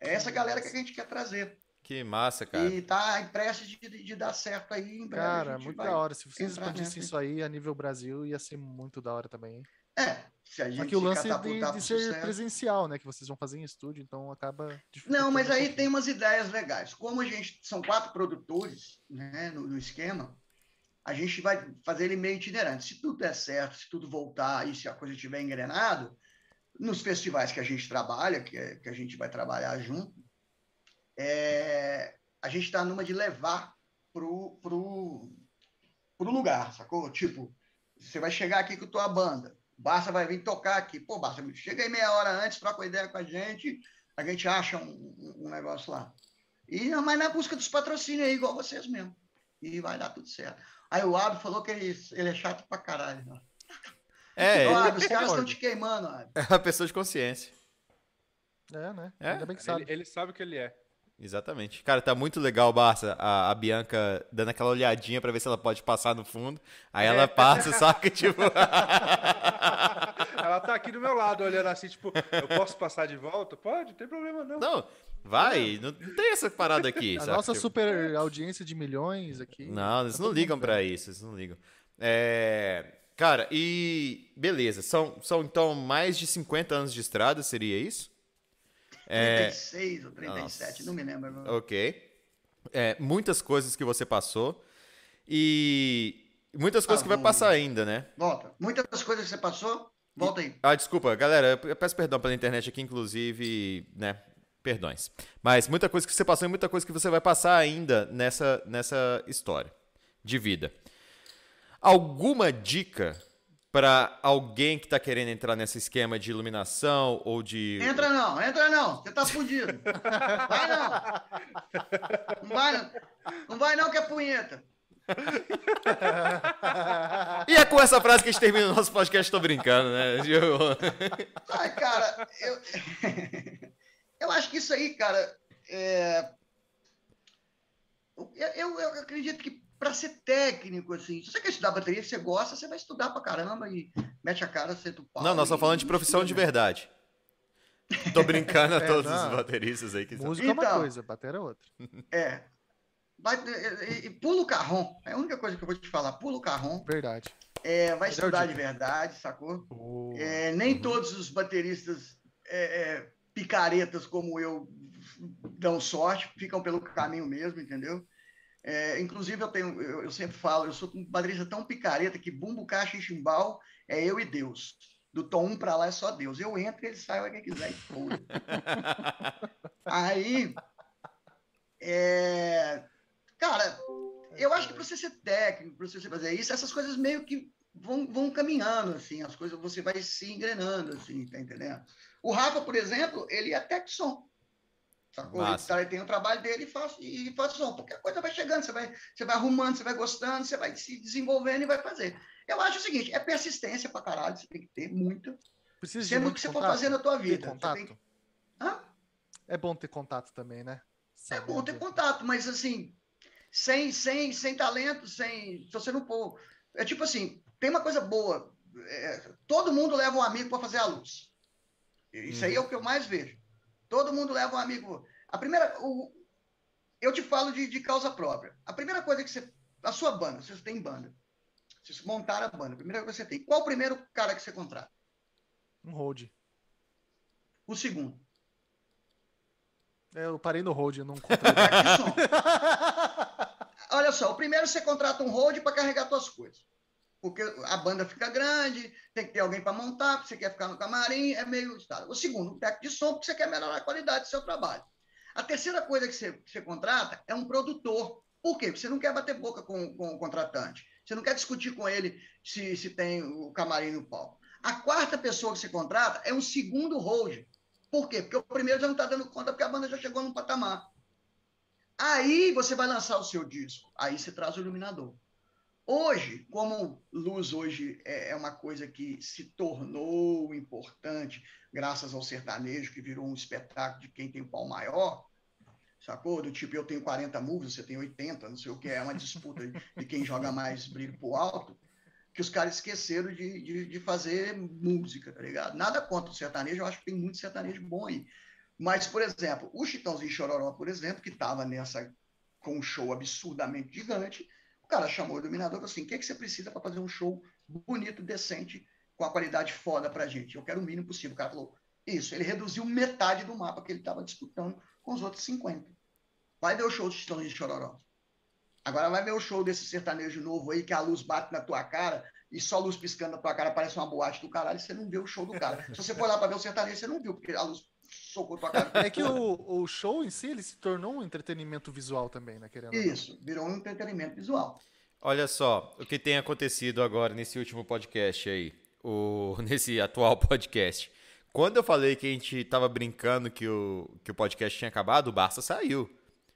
É essa galera que a gente quer trazer. Que massa, cara. E tá em prestes de, de- dar certo aí em breve. Cara, muito da hora. Se vocês expandissem isso aí a nível Brasil, ia ser muito da hora também. hein? É, se a gente Só que o lance de, de ser sucesso- presencial, né? Que vocês vão fazer em estúdio, então acaba. Não, mas aí tem umas ideias legais. Como a gente são quatro produtores né, no, no esquema, a gente vai fazer ele meio itinerante. Se tudo der certo, se tudo voltar e se a coisa estiver engrenado, nos festivais que a gente trabalha, que, é- que a gente vai trabalhar junto, é, a gente está numa de levar pro, pro, pro lugar, sacou? Tipo, você vai chegar aqui com tua banda, o Barça vai vir tocar aqui. Pô, Barça, chega aí meia hora antes, troca uma ideia com a gente, a gente acha um, um- negócio lá. E não, mas na busca dos patrocínios aí, igual vocês mesmo. E vai dar tudo certo. Aí o Abdo falou que ele, ele é chato pra caralho. né? É, Ô, ele Abdo, os caras estão te queimando, Abdo. é uma pessoa de consciência. É, né? É? Ainda bem que sabe. Ele, ele sabe o que ele é. Exatamente. Cara, tá muito legal, Barça, a, a Bianca dando aquela olhadinha pra ver se ela pode passar no fundo. Aí ela passa, saca? Tipo. Ela tá aqui do meu lado, olhando assim, tipo, eu posso passar de volta? Pode, não tem problema não. não, vai, não, não tem essa parada aqui. A saca? nossa Tipo, super audiência de milhões aqui. Não, eles tá não ligam vendo. isso, eles não ligam. É, Cara, e beleza, são, são então mais de 50 anos de estrada, seria isso? É, 36 ou 37, Nossa. não me lembro. agora. ok. É, muitas coisas que você passou e muitas coisas que vai passar ainda, né? Volta. Muitas coisas que você passou, volta aí. Ah, desculpa, galera, eu peço perdão pela internet aqui, inclusive, né? Perdões. Mas muita coisa que você passou e muita coisa que você vai passar ainda nessa, nessa história de vida. Alguma dica para alguém que tá querendo entrar nesse esquema de iluminação ou de. Entra não, entra não. Você tá fudido. Vai não. Não vai não. Não vai não que é punheta. E é com essa frase que a gente termina o nosso podcast, tô brincando, né? Ai, cara, eu, eu acho que isso aí, cara, é... eu, eu, eu acredito que para ser técnico, assim, se você quer estudar bateria, se você gosta, você vai estudar pra caramba e mete a cara, senta o pau. Não, nós estamos falando de profissão de né? verdade. Tô brincando a É, todos não. os bateristas aí que. Música é uma Então. coisa, bater é outra. É. Vai, e, e pula o carrão. É a única coisa que eu vou te falar. Pula o carrão. Verdade. É, vai Melhor estudar de verdade, sacou? Boa. É, nem todos os bateristas é, é, picaretas como eu dão sorte, ficam pelo caminho mesmo, entendeu? É, inclusive, eu, tenho, eu, eu sempre falo, eu sou um baterista tão picareta que bumbo, caixa e chimbal é eu e Deus. Do tom 1 para lá é só Deus. Eu entro e ele sai o que quiser e foda. Aí, é, cara, eu acho que para você ser técnico, para você fazer isso, essas coisas meio que vão, vão caminhando, assim, as coisas você vai se engrenando, assim, tá entendendo? O Rafa, por exemplo, ele é tech som. Sacou? Massa. tá- ele tem o trabalho dele e faz, e faz som, porque a coisa vai chegando, você vai, você vai arrumando, você vai gostando, você vai se desenvolvendo e vai fazer. Eu acho o seguinte, é persistência pra caralho, você tem que ter muita, Precisa de sendo o muito que você for contato? fazer na tua vida. Contato? tem? É bom ter contato também, né? É bom ter contato, mas assim, sem, sem, sem talento, sem. Se você não for. É tipo assim, tem uma coisa boa. é, todo mundo leva um amigo para fazer a luz. Isso aí é o que eu mais vejo. Todo mundo leva um amigo. A primeira. O, eu te falo de, de causa própria. A primeira coisa que você. A sua banda, você tem banda. Vocês montaram a banda. A primeira coisa que você tem. Qual o primeiro cara que você contrata? Um hold. O segundo. É, Eu parei no hold, eu não. Olha só, o primeiro você contrata um hold para carregar suas coisas. Porque a banda fica grande, tem que ter alguém para montar, porque você quer ficar no camarim, é meio. O segundo, o técnico de som, porque você quer melhorar a qualidade do seu trabalho. A terceira coisa que você, que você contrata é um produtor. Por quê? Porque você não quer bater boca com, com o contratante. Você não quer discutir com ele se, se tem o camarim no palco. A quarta pessoa que você contrata é um segundo hold. Por quê? Porque o primeiro já não está dando conta, porque a banda já chegou num patamar. Aí você vai lançar o seu disco. Aí você traz o iluminador. Hoje, como luz hoje é é uma coisa que se tornou importante, graças ao sertanejo, que virou um espetáculo de quem tem pau maior, sacou? Do tipo, eu tenho 40 moves, você tem 80, não sei o que, é uma disputa de quem joga mais brilho pro alto, que os caras esqueceram de, de, de fazer música, tá ligado? Nada contra o sertanejo, eu acho que tem muito sertanejo bom aí. Mas, por exemplo, o Chitãozinho Chororó, por exemplo, que estava nessa com um show absurdamente gigante, o cara chamou o iluminador e falou assim: o que, é que você precisa para fazer um show bonito, decente, com a qualidade foda pra gente? Eu quero o mínimo possível. O cara falou: isso. Ele reduziu metade do mapa que ele estava disputando com os outros 50. Vai ver o show do Chitãozinho Chororó. Agora vai ver o show desse sertanejo novo aí, que a luz bate na tua cara e só a luz piscando na tua cara parece uma boate do caralho, você não vê o show do cara. Se você for lá para ver o sertanejo, você não viu, porque a luz socou tua cara. É que o, o show em si, ele se tornou um entretenimento visual também, né? Querendo. Isso, virou um entretenimento visual. Olha só, o que tem acontecido agora nesse último podcast aí, o, nesse atual podcast. Quando eu falei que a gente tava brincando que o, que o podcast tinha acabado, o Barça saiu.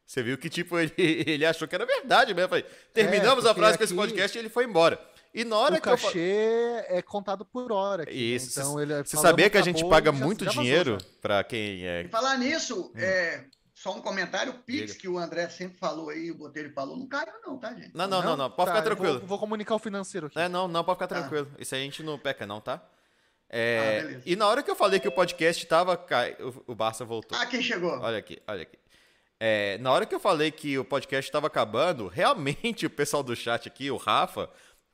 Você viu que, tipo, ele, ele achou que era verdade mesmo. Eu falei, terminamos a porque frase com esse aqui- podcast e ele foi embora. E na hora O que eu cachê é contado por hora. Aqui, né? Isso. Então, ele Você falando, sabia que a gente paga muito dinheiro pra quem é. E falar nisso, Hum. é, só um comentário, o Pix, Diga. que o André sempre falou aí, o Botelho falou, não caiu não, tá, gente? Não, não, não, não. Pode Tá, ficar eu tranquilo. Vou, vou comunicar o financeiro aqui. É, não, não, pode ficar Tá. tranquilo. Isso aí a gente não peca, não, tá? É, Ah, beleza. e na hora que eu falei que o podcast tava. cai- O, o Barça voltou. Ah, quem chegou? Olha aqui, olha aqui. É, na hora que eu falei que o podcast estava acabando, realmente o pessoal do chat aqui, o Rafa,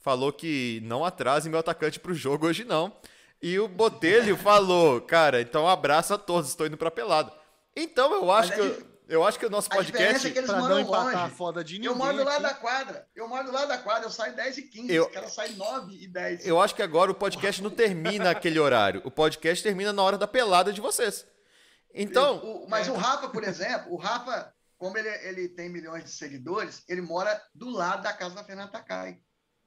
falou que não atrase meu atacante pro jogo hoje não. E o Botelho falou, cara, então um abraço a todos, estou indo pra pelada. Então eu acho Mas que eu, eu acho que o nosso A diferença podcast é que eles Pra não empatar a longe. foda de ninguém. Eu moro do lado aqui. da quadra. Eu moro do lado da quadra, eu saio 10 e 15. Eu- Os caras saem 9 e 10. eu acho que agora o podcast não termina aquele horário. O podcast termina na hora da pelada de vocês. Então, O- mas o Rafa, por exemplo, o Rafa, como ele, ele tem milhões de seguidores, ele mora do lado da casa da Fernanda Takai,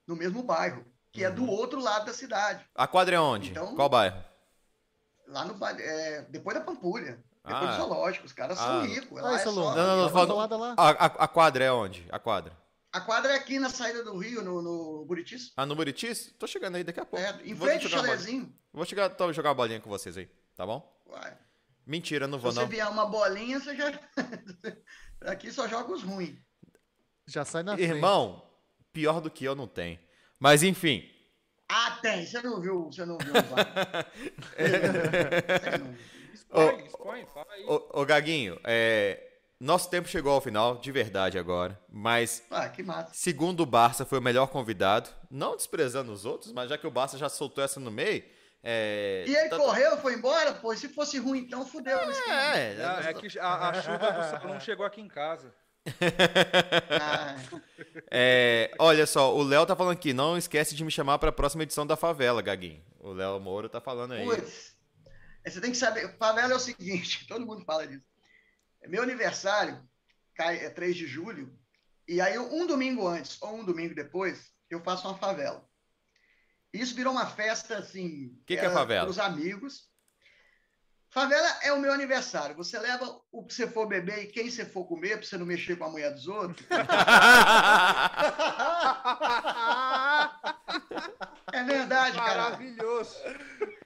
no mesmo bairro, que é do Uhum. outro lado da cidade, a quadra é onde? Então- Qual bairro? lá no é, depois da Pampulha, depois Ah. do zoológico. Os caras Ah. são ricos. Ah, Lá é é só-. Não, não, não, lado lá. A, a, a quadra é onde? A quadra. A quadra é aqui na saída do Rio, no, no Buritis. Ah, no Buritis? Tô chegando aí daqui a pouco. É, em Vou frente ao chalezinho. Vou chegar, então, jogar uma bolinha com vocês aí, tá bom? Uai, Mentira, não Se vou você não. vier uma bolinha, você já. Aqui só joga os ruins. Já sai na frente. Irmão, pior do que eu não tem. Mas enfim, Ah, tem. Você não viu, você não viu o VAR. Você não viu. Expõe, expõe, fala aí. ô, Gaguinho, é, nosso tempo chegou ao final, de verdade agora. Mas, Ah, que mata. segundo o Barça, foi o melhor convidado. Não desprezando os outros, mas já que o Barça já soltou essa no meio. É, E ele tá- correu, foi embora? Pô, se fosse ruim, então fudeu. o esquema. É, É, é que a, a chuva do salão chegou aqui em casa. Ah, É, olha só, o Léo tá falando aqui, não esquece de me chamar pra próxima edição da favela, Gaguinho. O Léo Moura tá falando aí. putz. Você tem que saber. Favela é o seguinte, todo mundo fala disso. Meu aniversário cai, é 3 de julho, e aí um domingo antes ou um domingo depois, eu faço uma favela. Isso virou uma festa assim. Que que é favela? Os amigos. Favela é o meu aniversário. Você leva o que você for beber e quem você for comer, pra você não mexer com a mulher dos outros. É verdade, cara. Maravilhoso.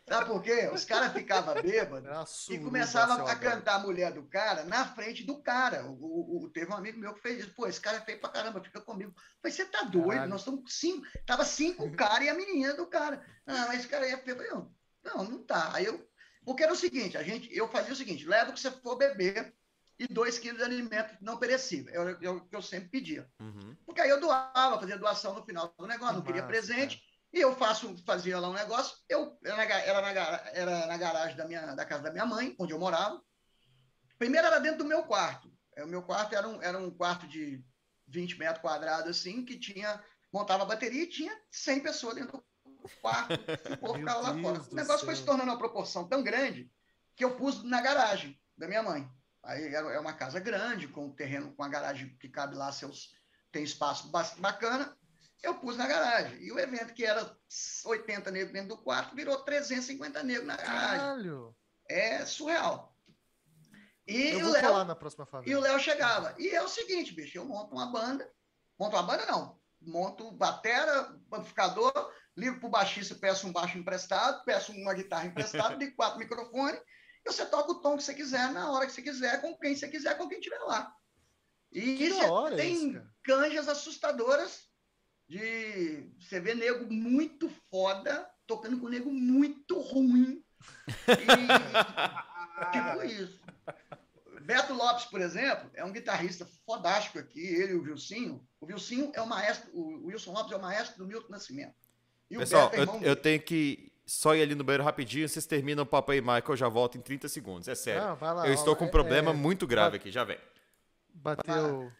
Sabe por quê? Os caras ficavam bêbados e começavam a cantar a mulher do cara na frente do cara. O, o- o- teve um amigo meu que fez isso. Pô, esse cara é feio pra caramba, fica comigo. Falei, você tá doido? Caralho. Nós estamos cinco. Tava cinco caras e a menina do cara. Ah, mas esse cara é feio. Eu falei, não, não, não tá. Aí eu. Porque era o seguinte, a gente, eu fazia o seguinte: leva o que você for beber e dois quilos de alimento não perecível. É o é que eu sempre pedia. Uhum. Porque aí eu doava, fazia doação no final do negócio, não Que queria presente. E eu faço, fazia lá um negócio, eu era na, era na, era na garagem da, minha, da casa da minha mãe, onde eu morava. Primeiro era dentro do meu quarto. É, O meu quarto era um, era um quarto de 20 metros quadrados, assim, que tinha, montava bateria e tinha 100 pessoas dentro do quarto. O povo ficava lá Deus fora. O negócio foi céu. se tornando uma proporção tão grande que eu pus na garagem da minha mãe. Aí é uma casa grande, com um terreno, com a garagem que cabe lá, seus, tem espaço ba- bacana. Eu pus na garagem. E o evento que era 80 negros dentro do quarto virou 350 negros na garagem. Caralho. É surreal. E Eu o vou Léo colar na próxima favela. e o Léo chegava. E é o seguinte, bicho, eu monto uma banda. Monto uma banda, não. monto batera, amplificador, ligo pro baixista, peço um baixo emprestado, peço uma guitarra emprestada, ligo quatro microfones, e você toca o tom que você quiser, na hora que você quiser, com quem você quiser, com quem tiver lá. E Que hora tem isso, canjas assustadoras de você vê nego muito foda tocando com nego muito ruim. E, tipo isso. Beto Lopes, por exemplo, é um guitarrista fodástico aqui, ele e o Vilcinho. O Vilcinho é o maestro, o Wilson Lopes é o maestro do Milton Nascimento. E Pessoal, Beto é irmão eu, eu tenho que só ir ali no banheiro rapidinho. Vocês terminam o papo aí, Michael. Eu já volto em 30 segundos. É sério. Vai lá, eu ó, estou com um é- problema é- muito grave aqui. Já vem. Bateu.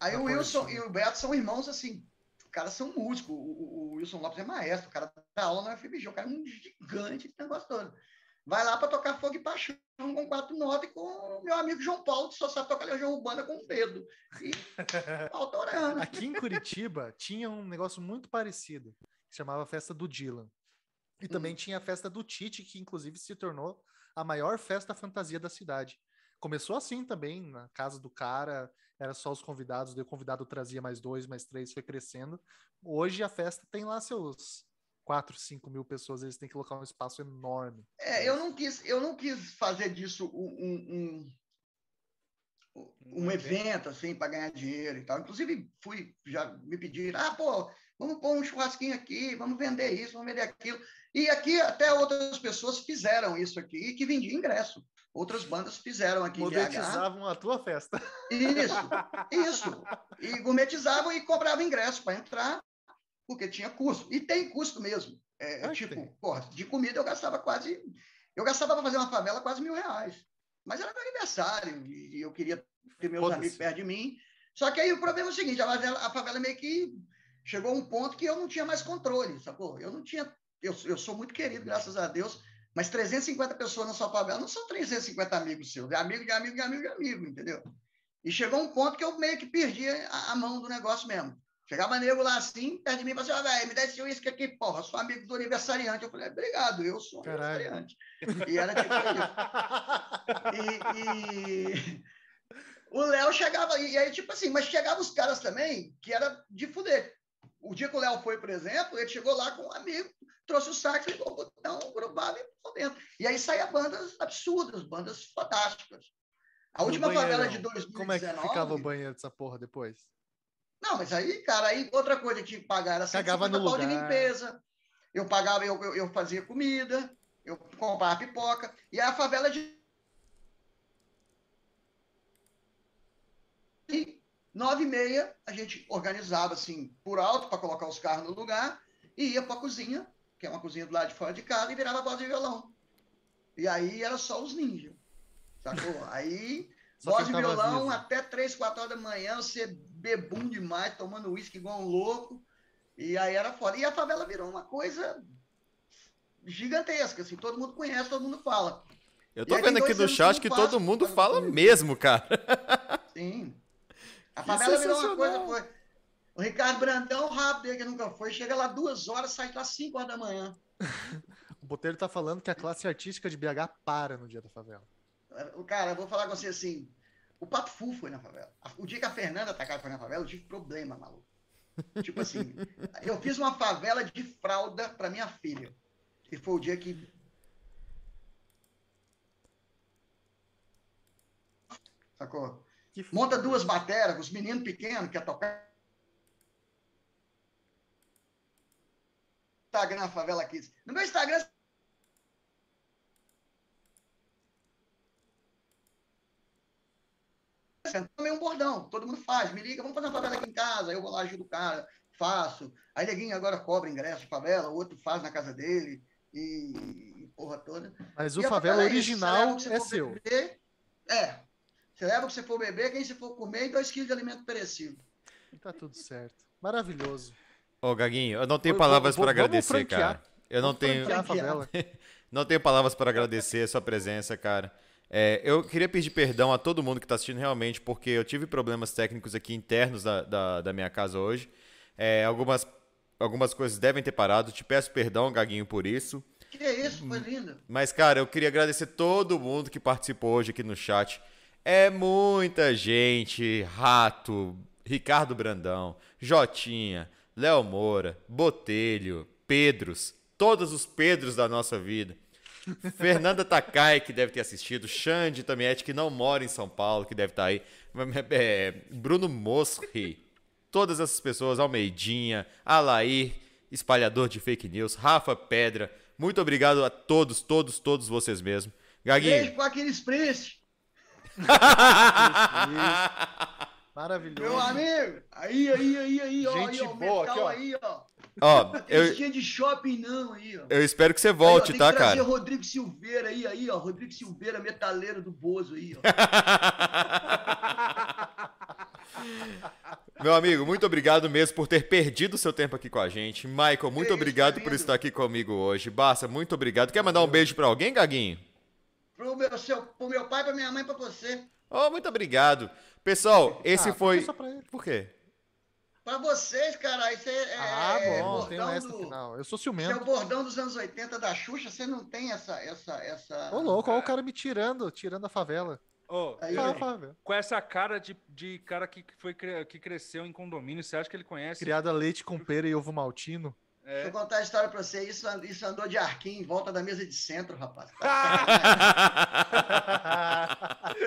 Aí o Acordeon. Wilson e o Beto são irmãos, assim, os caras são músicos. O, o- o Wilson Lopes é maestro, o cara dá aula na FBG, o cara é um gigante de negócio todo. Vai lá para tocar fogo e paixão com quatro notas e com o meu amigo João Paulo, que só sabe tocar legião urbana com o dedo. E autorando. Aqui em Curitiba tinha um negócio muito parecido, que chamava Festa do Dylan. E também tinha a festa do Tite, que inclusive se tornou a maior festa fantasia da cidade. Começou assim também, na casa do cara, era só os convidados, o convidado trazia mais dois, mais três, foi crescendo. Hoje a festa tem lá seus 4, 5 mil pessoas, eles têm que colocar um espaço enorme. É, eu não quis, eu não quis fazer disso um, um, um, um evento assim para ganhar dinheiro e tal. Inclusive fui já me pediram, ah, pô, vamos pôr um churrasquinho aqui, vamos vender isso, vamos vender aquilo. E aqui até outras pessoas fizeram isso aqui que vendiam ingresso. Outras bandas fizeram aqui. Monetizavam a tua festa. Isso, isso. E gourmetizavam e cobravam ingresso para entrar, porque tinha custo. E tem custo mesmo. É, que tipo, tem. porra, de comida eu gastava quase. Eu gastava para fazer uma favela quase mil reais. Mas era meu aniversário e eu queria ter meus amigos perto de mim. Só que aí o problema é o seguinte: a favela, a favela meio que chegou um ponto que eu não tinha mais controle, sacou? Eu não tinha. Eu, eu sou muito querido, graças a Deus. Mas 350 pessoas na sua favela não são 350 amigos seus, é amigo de amigo de amigo de amigo, entendeu? E chegou um ponto que eu meio que perdi a, a mão do negócio mesmo. Chegava nego lá assim, perto de mim, e falava assim, ah, velho, me dá esse uísque aqui, porra, sou amigo do aniversariante. Eu falei, obrigado, eu sou Caralho. aniversariante. E era tipo isso. E, e o Léo chegava, e aí, tipo assim, mas chegavam os caras também, que era de fuder. O dia que o Léo foi, por exemplo, ele chegou lá com um amigo, trouxe o sax, ligou o botão, grubava e por dentro. E aí saía bandas absurdas, bandas fantásticas. A última favela de banheirão? 2019... Como é que ficava o banheiro dessa porra depois? Não, mas aí, cara, aí outra coisa que tinha que pagar era Cagava 150 no pau de lugar. limpeza. Eu pagava, eu, eu, eu fazia comida, eu comprava pipoca. E a favela de. E nove e meia, a gente organizava assim, por alto, para colocar os carros no lugar, e ia para a cozinha, que é uma cozinha do lado de fora de casa, e virava voz de violão. E aí era só os ninjas. Sacou? Aí Só Voz de violão até 3, 4 horas da manhã, você bebum demais, tomando uísque igual um louco. E aí era foda. E a favela virou uma coisa gigantesca, assim, todo mundo conhece, todo mundo fala. Eu tô aí vendo aqui no chat que todo mundo fala mesmo, cara. Sim. A favela virou uma coisa. Foi... O Ricardo Brandão, rápido, ele que nunca foi, chega lá duas horas, sai lá 5 horas da manhã. O Boteiro tá falando que a classe artística de BH para no dia da favela. O cara, eu vou falar com você assim. O Pato Fu foi na favela. O dia que a Fernanda Takara foi na favela, eu tive problema, maluco. Tipo assim, eu fiz uma favela de fralda para minha filha. E foi o dia que. Sacou? Que Monta duas bateras, os meninos pequenos que quer tocar. Instagram, Favela Kids. No meu Instagram, também um bordão, todo mundo faz. Me liga, vamos fazer uma favela aqui em casa. Eu vou lá, ajudo o cara, faço. Aí neguinho agora cobra ingresso de favela, o outro faz na casa dele. E, e porra toda. Mas E o favela é isso, original que você é for seu. beber, é. Você leva o que você for beber, quem você for comer e dois quilos de alimento perecível. E tá tudo certo. Maravilhoso. Ô, Gaguinho, eu não tenho Vou- palavras para agradecer, franquear. cara. Eu não tenho, não tenho palavras para agradecer a sua presença, cara. É, eu queria pedir perdão a todo mundo que está assistindo realmente, porque eu tive problemas técnicos aqui internos da, da, da minha casa hoje. É, algumas, algumas coisas devem ter parado. Te peço perdão, Gaguinho, por isso. Que é isso, foi lindo. Mas, cara, eu queria agradecer todo mundo que participou hoje aqui no chat. É muita gente, rato, Ricardo Brandão, Jotinha, Léo Moura, Botelho, Pedros, todos os Pedros da nossa vida. Fernanda Takai, que deve ter assistido, Xande Tamiete, que não mora em São Paulo, que deve estar aí, é, Bruno Mosri, todas essas pessoas, Almeidinha, Alair, espalhador de fake news, Rafa Pedra, muito obrigado a todos, todos, todos vocês mesmo. Gaguinho. Beijo com aqueles Prince. Maravilhoso. Meu amigo. Aí, aí, aí, aí, ó. Gente aí, ó, boa, metal aqui, ó. aí, ó. Ó, eu, de shopping não aí, ó. eu espero que você Aí, ó, volte, tá, cara? Rodrigo Silveira aí, aí, ó. Rodrigo Silveira, metaleiro do Bozo aí, ó. Meu amigo, muito obrigado mesmo por ter perdido seu tempo aqui com a gente. Michael, muito isso, obrigado por querido. estar aqui comigo hoje. Barça, muito obrigado. Quer mandar um beijo pra alguém, Gaguinho? Pro meu, seu, pro meu pai, pra minha mãe, pra você. Oh, muito obrigado. Pessoal, esse Ah, foi. só pra ele. Por quê? Pra vocês, cara, isso é, é, Ah, é bom, tem um do- final. Eu sou Isso é o ciumento. bordão dos anos 80 da Xuxa, você não tem essa. essa, essa... Ô, louco, olha o cara me tirando, tirando a favela. Ô, Aí, favela. com essa cara de, de cara que, foi, que cresceu em condomínio, você acha que ele conhece? Criada leite com pera e ovo maltino. Deixa É. eu contar a história pra você. Isso, isso andou de arquinho em volta da mesa de centro, rapaz.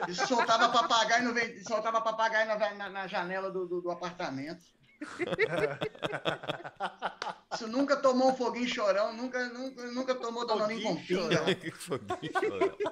Isso soltava papagaio, no, soltava papagaio na, na- na janela do, do- do apartamento. Isso nunca tomou um foguinho chorão, nunca, nunca, nunca tomou danoninho com Foguinho pinga.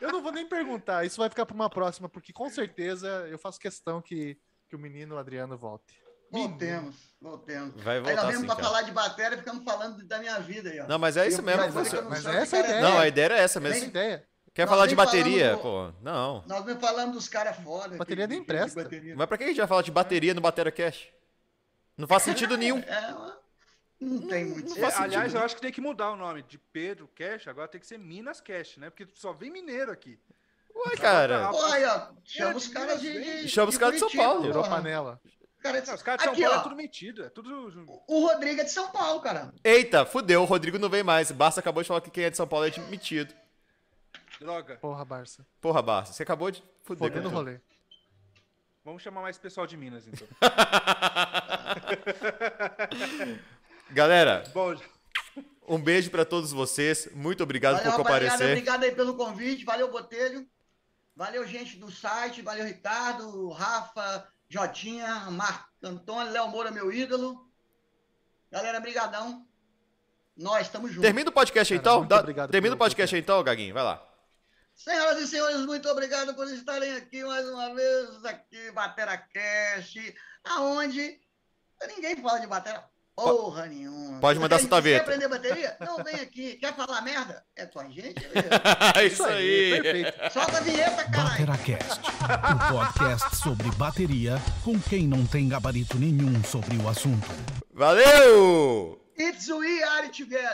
Eu não vou nem perguntar, isso vai ficar pra uma próxima, porque com certeza eu faço questão que, que o menino Adriano volte. Voltemos, voltemos. Vai Aí voltar nós sim, viemos pra cara. falar de bateria e ficamos falando da minha vida aí, ó. Não, mas é isso Eu- mesmo. você- não Mas sei essa é que a ideia. Não, a ideia era essa Essa é a mesmo. ideia. Quer Nós falar de nem bateria? falamos Pô, não. Nós vamos falando dos caras foda. Bateria nem que- presta. de bateria. Mas pra que a gente vai falar de bateria no Batera Cash? Não faz sentido nenhum. É, não tem muito. não É, faz aliás, sentido. eu acho que tem que mudar o nome de Pedro Cash, agora tem que ser Minas Cash, né? Porque só vem mineiro aqui. Ué, cara. Aí, ó, chama É, os caras de, de- Chama os caras de São Paulo. Virou panela. Cara, Não, os caras de São aqui, Paulo é ó, tudo metido, é tudo... o Rodrigo é de São Paulo, cara. Eita, fudeu, o Rodrigo não vem mais. Basta acabou de falar que quem é de São Paulo é admitido. Droga. Porra, Barça. Porra, Basta, você acabou de fuder. Fodendo o rolê. Vamos chamar mais pessoal de Minas, então. Galera, Bom, um beijo pra todos vocês. Muito obrigado Valeu, por comparecer. Obrigado aí pelo convite. Valeu, Botelho. Valeu, gente do site. Valeu, Ricardo, Rafa, Jotinha, Marco Antônio, Léo Moura, meu ídolo. Galera, brigadão. Nós estamos juntos. Termina o podcast aí, Cara, então. Dá- obrigado Termina o podcast aí, então, Gaguinho. Vai lá. Senhoras e senhores, muito obrigado por estarem aqui mais uma vez, aqui, Batera Cash, aonde ninguém fala de batera porra nenhuma. pode mandar sua quer- Quer taveta. aprender bateria? Não, vem aqui. Quer falar merda? É com a gente? É isso aí. Perfeito. Solta a vinheta, caralho. BateraCast, o podcast sobre bateria com quem não tem gabarito nenhum sobre o assunto. Valeu! It's we are together.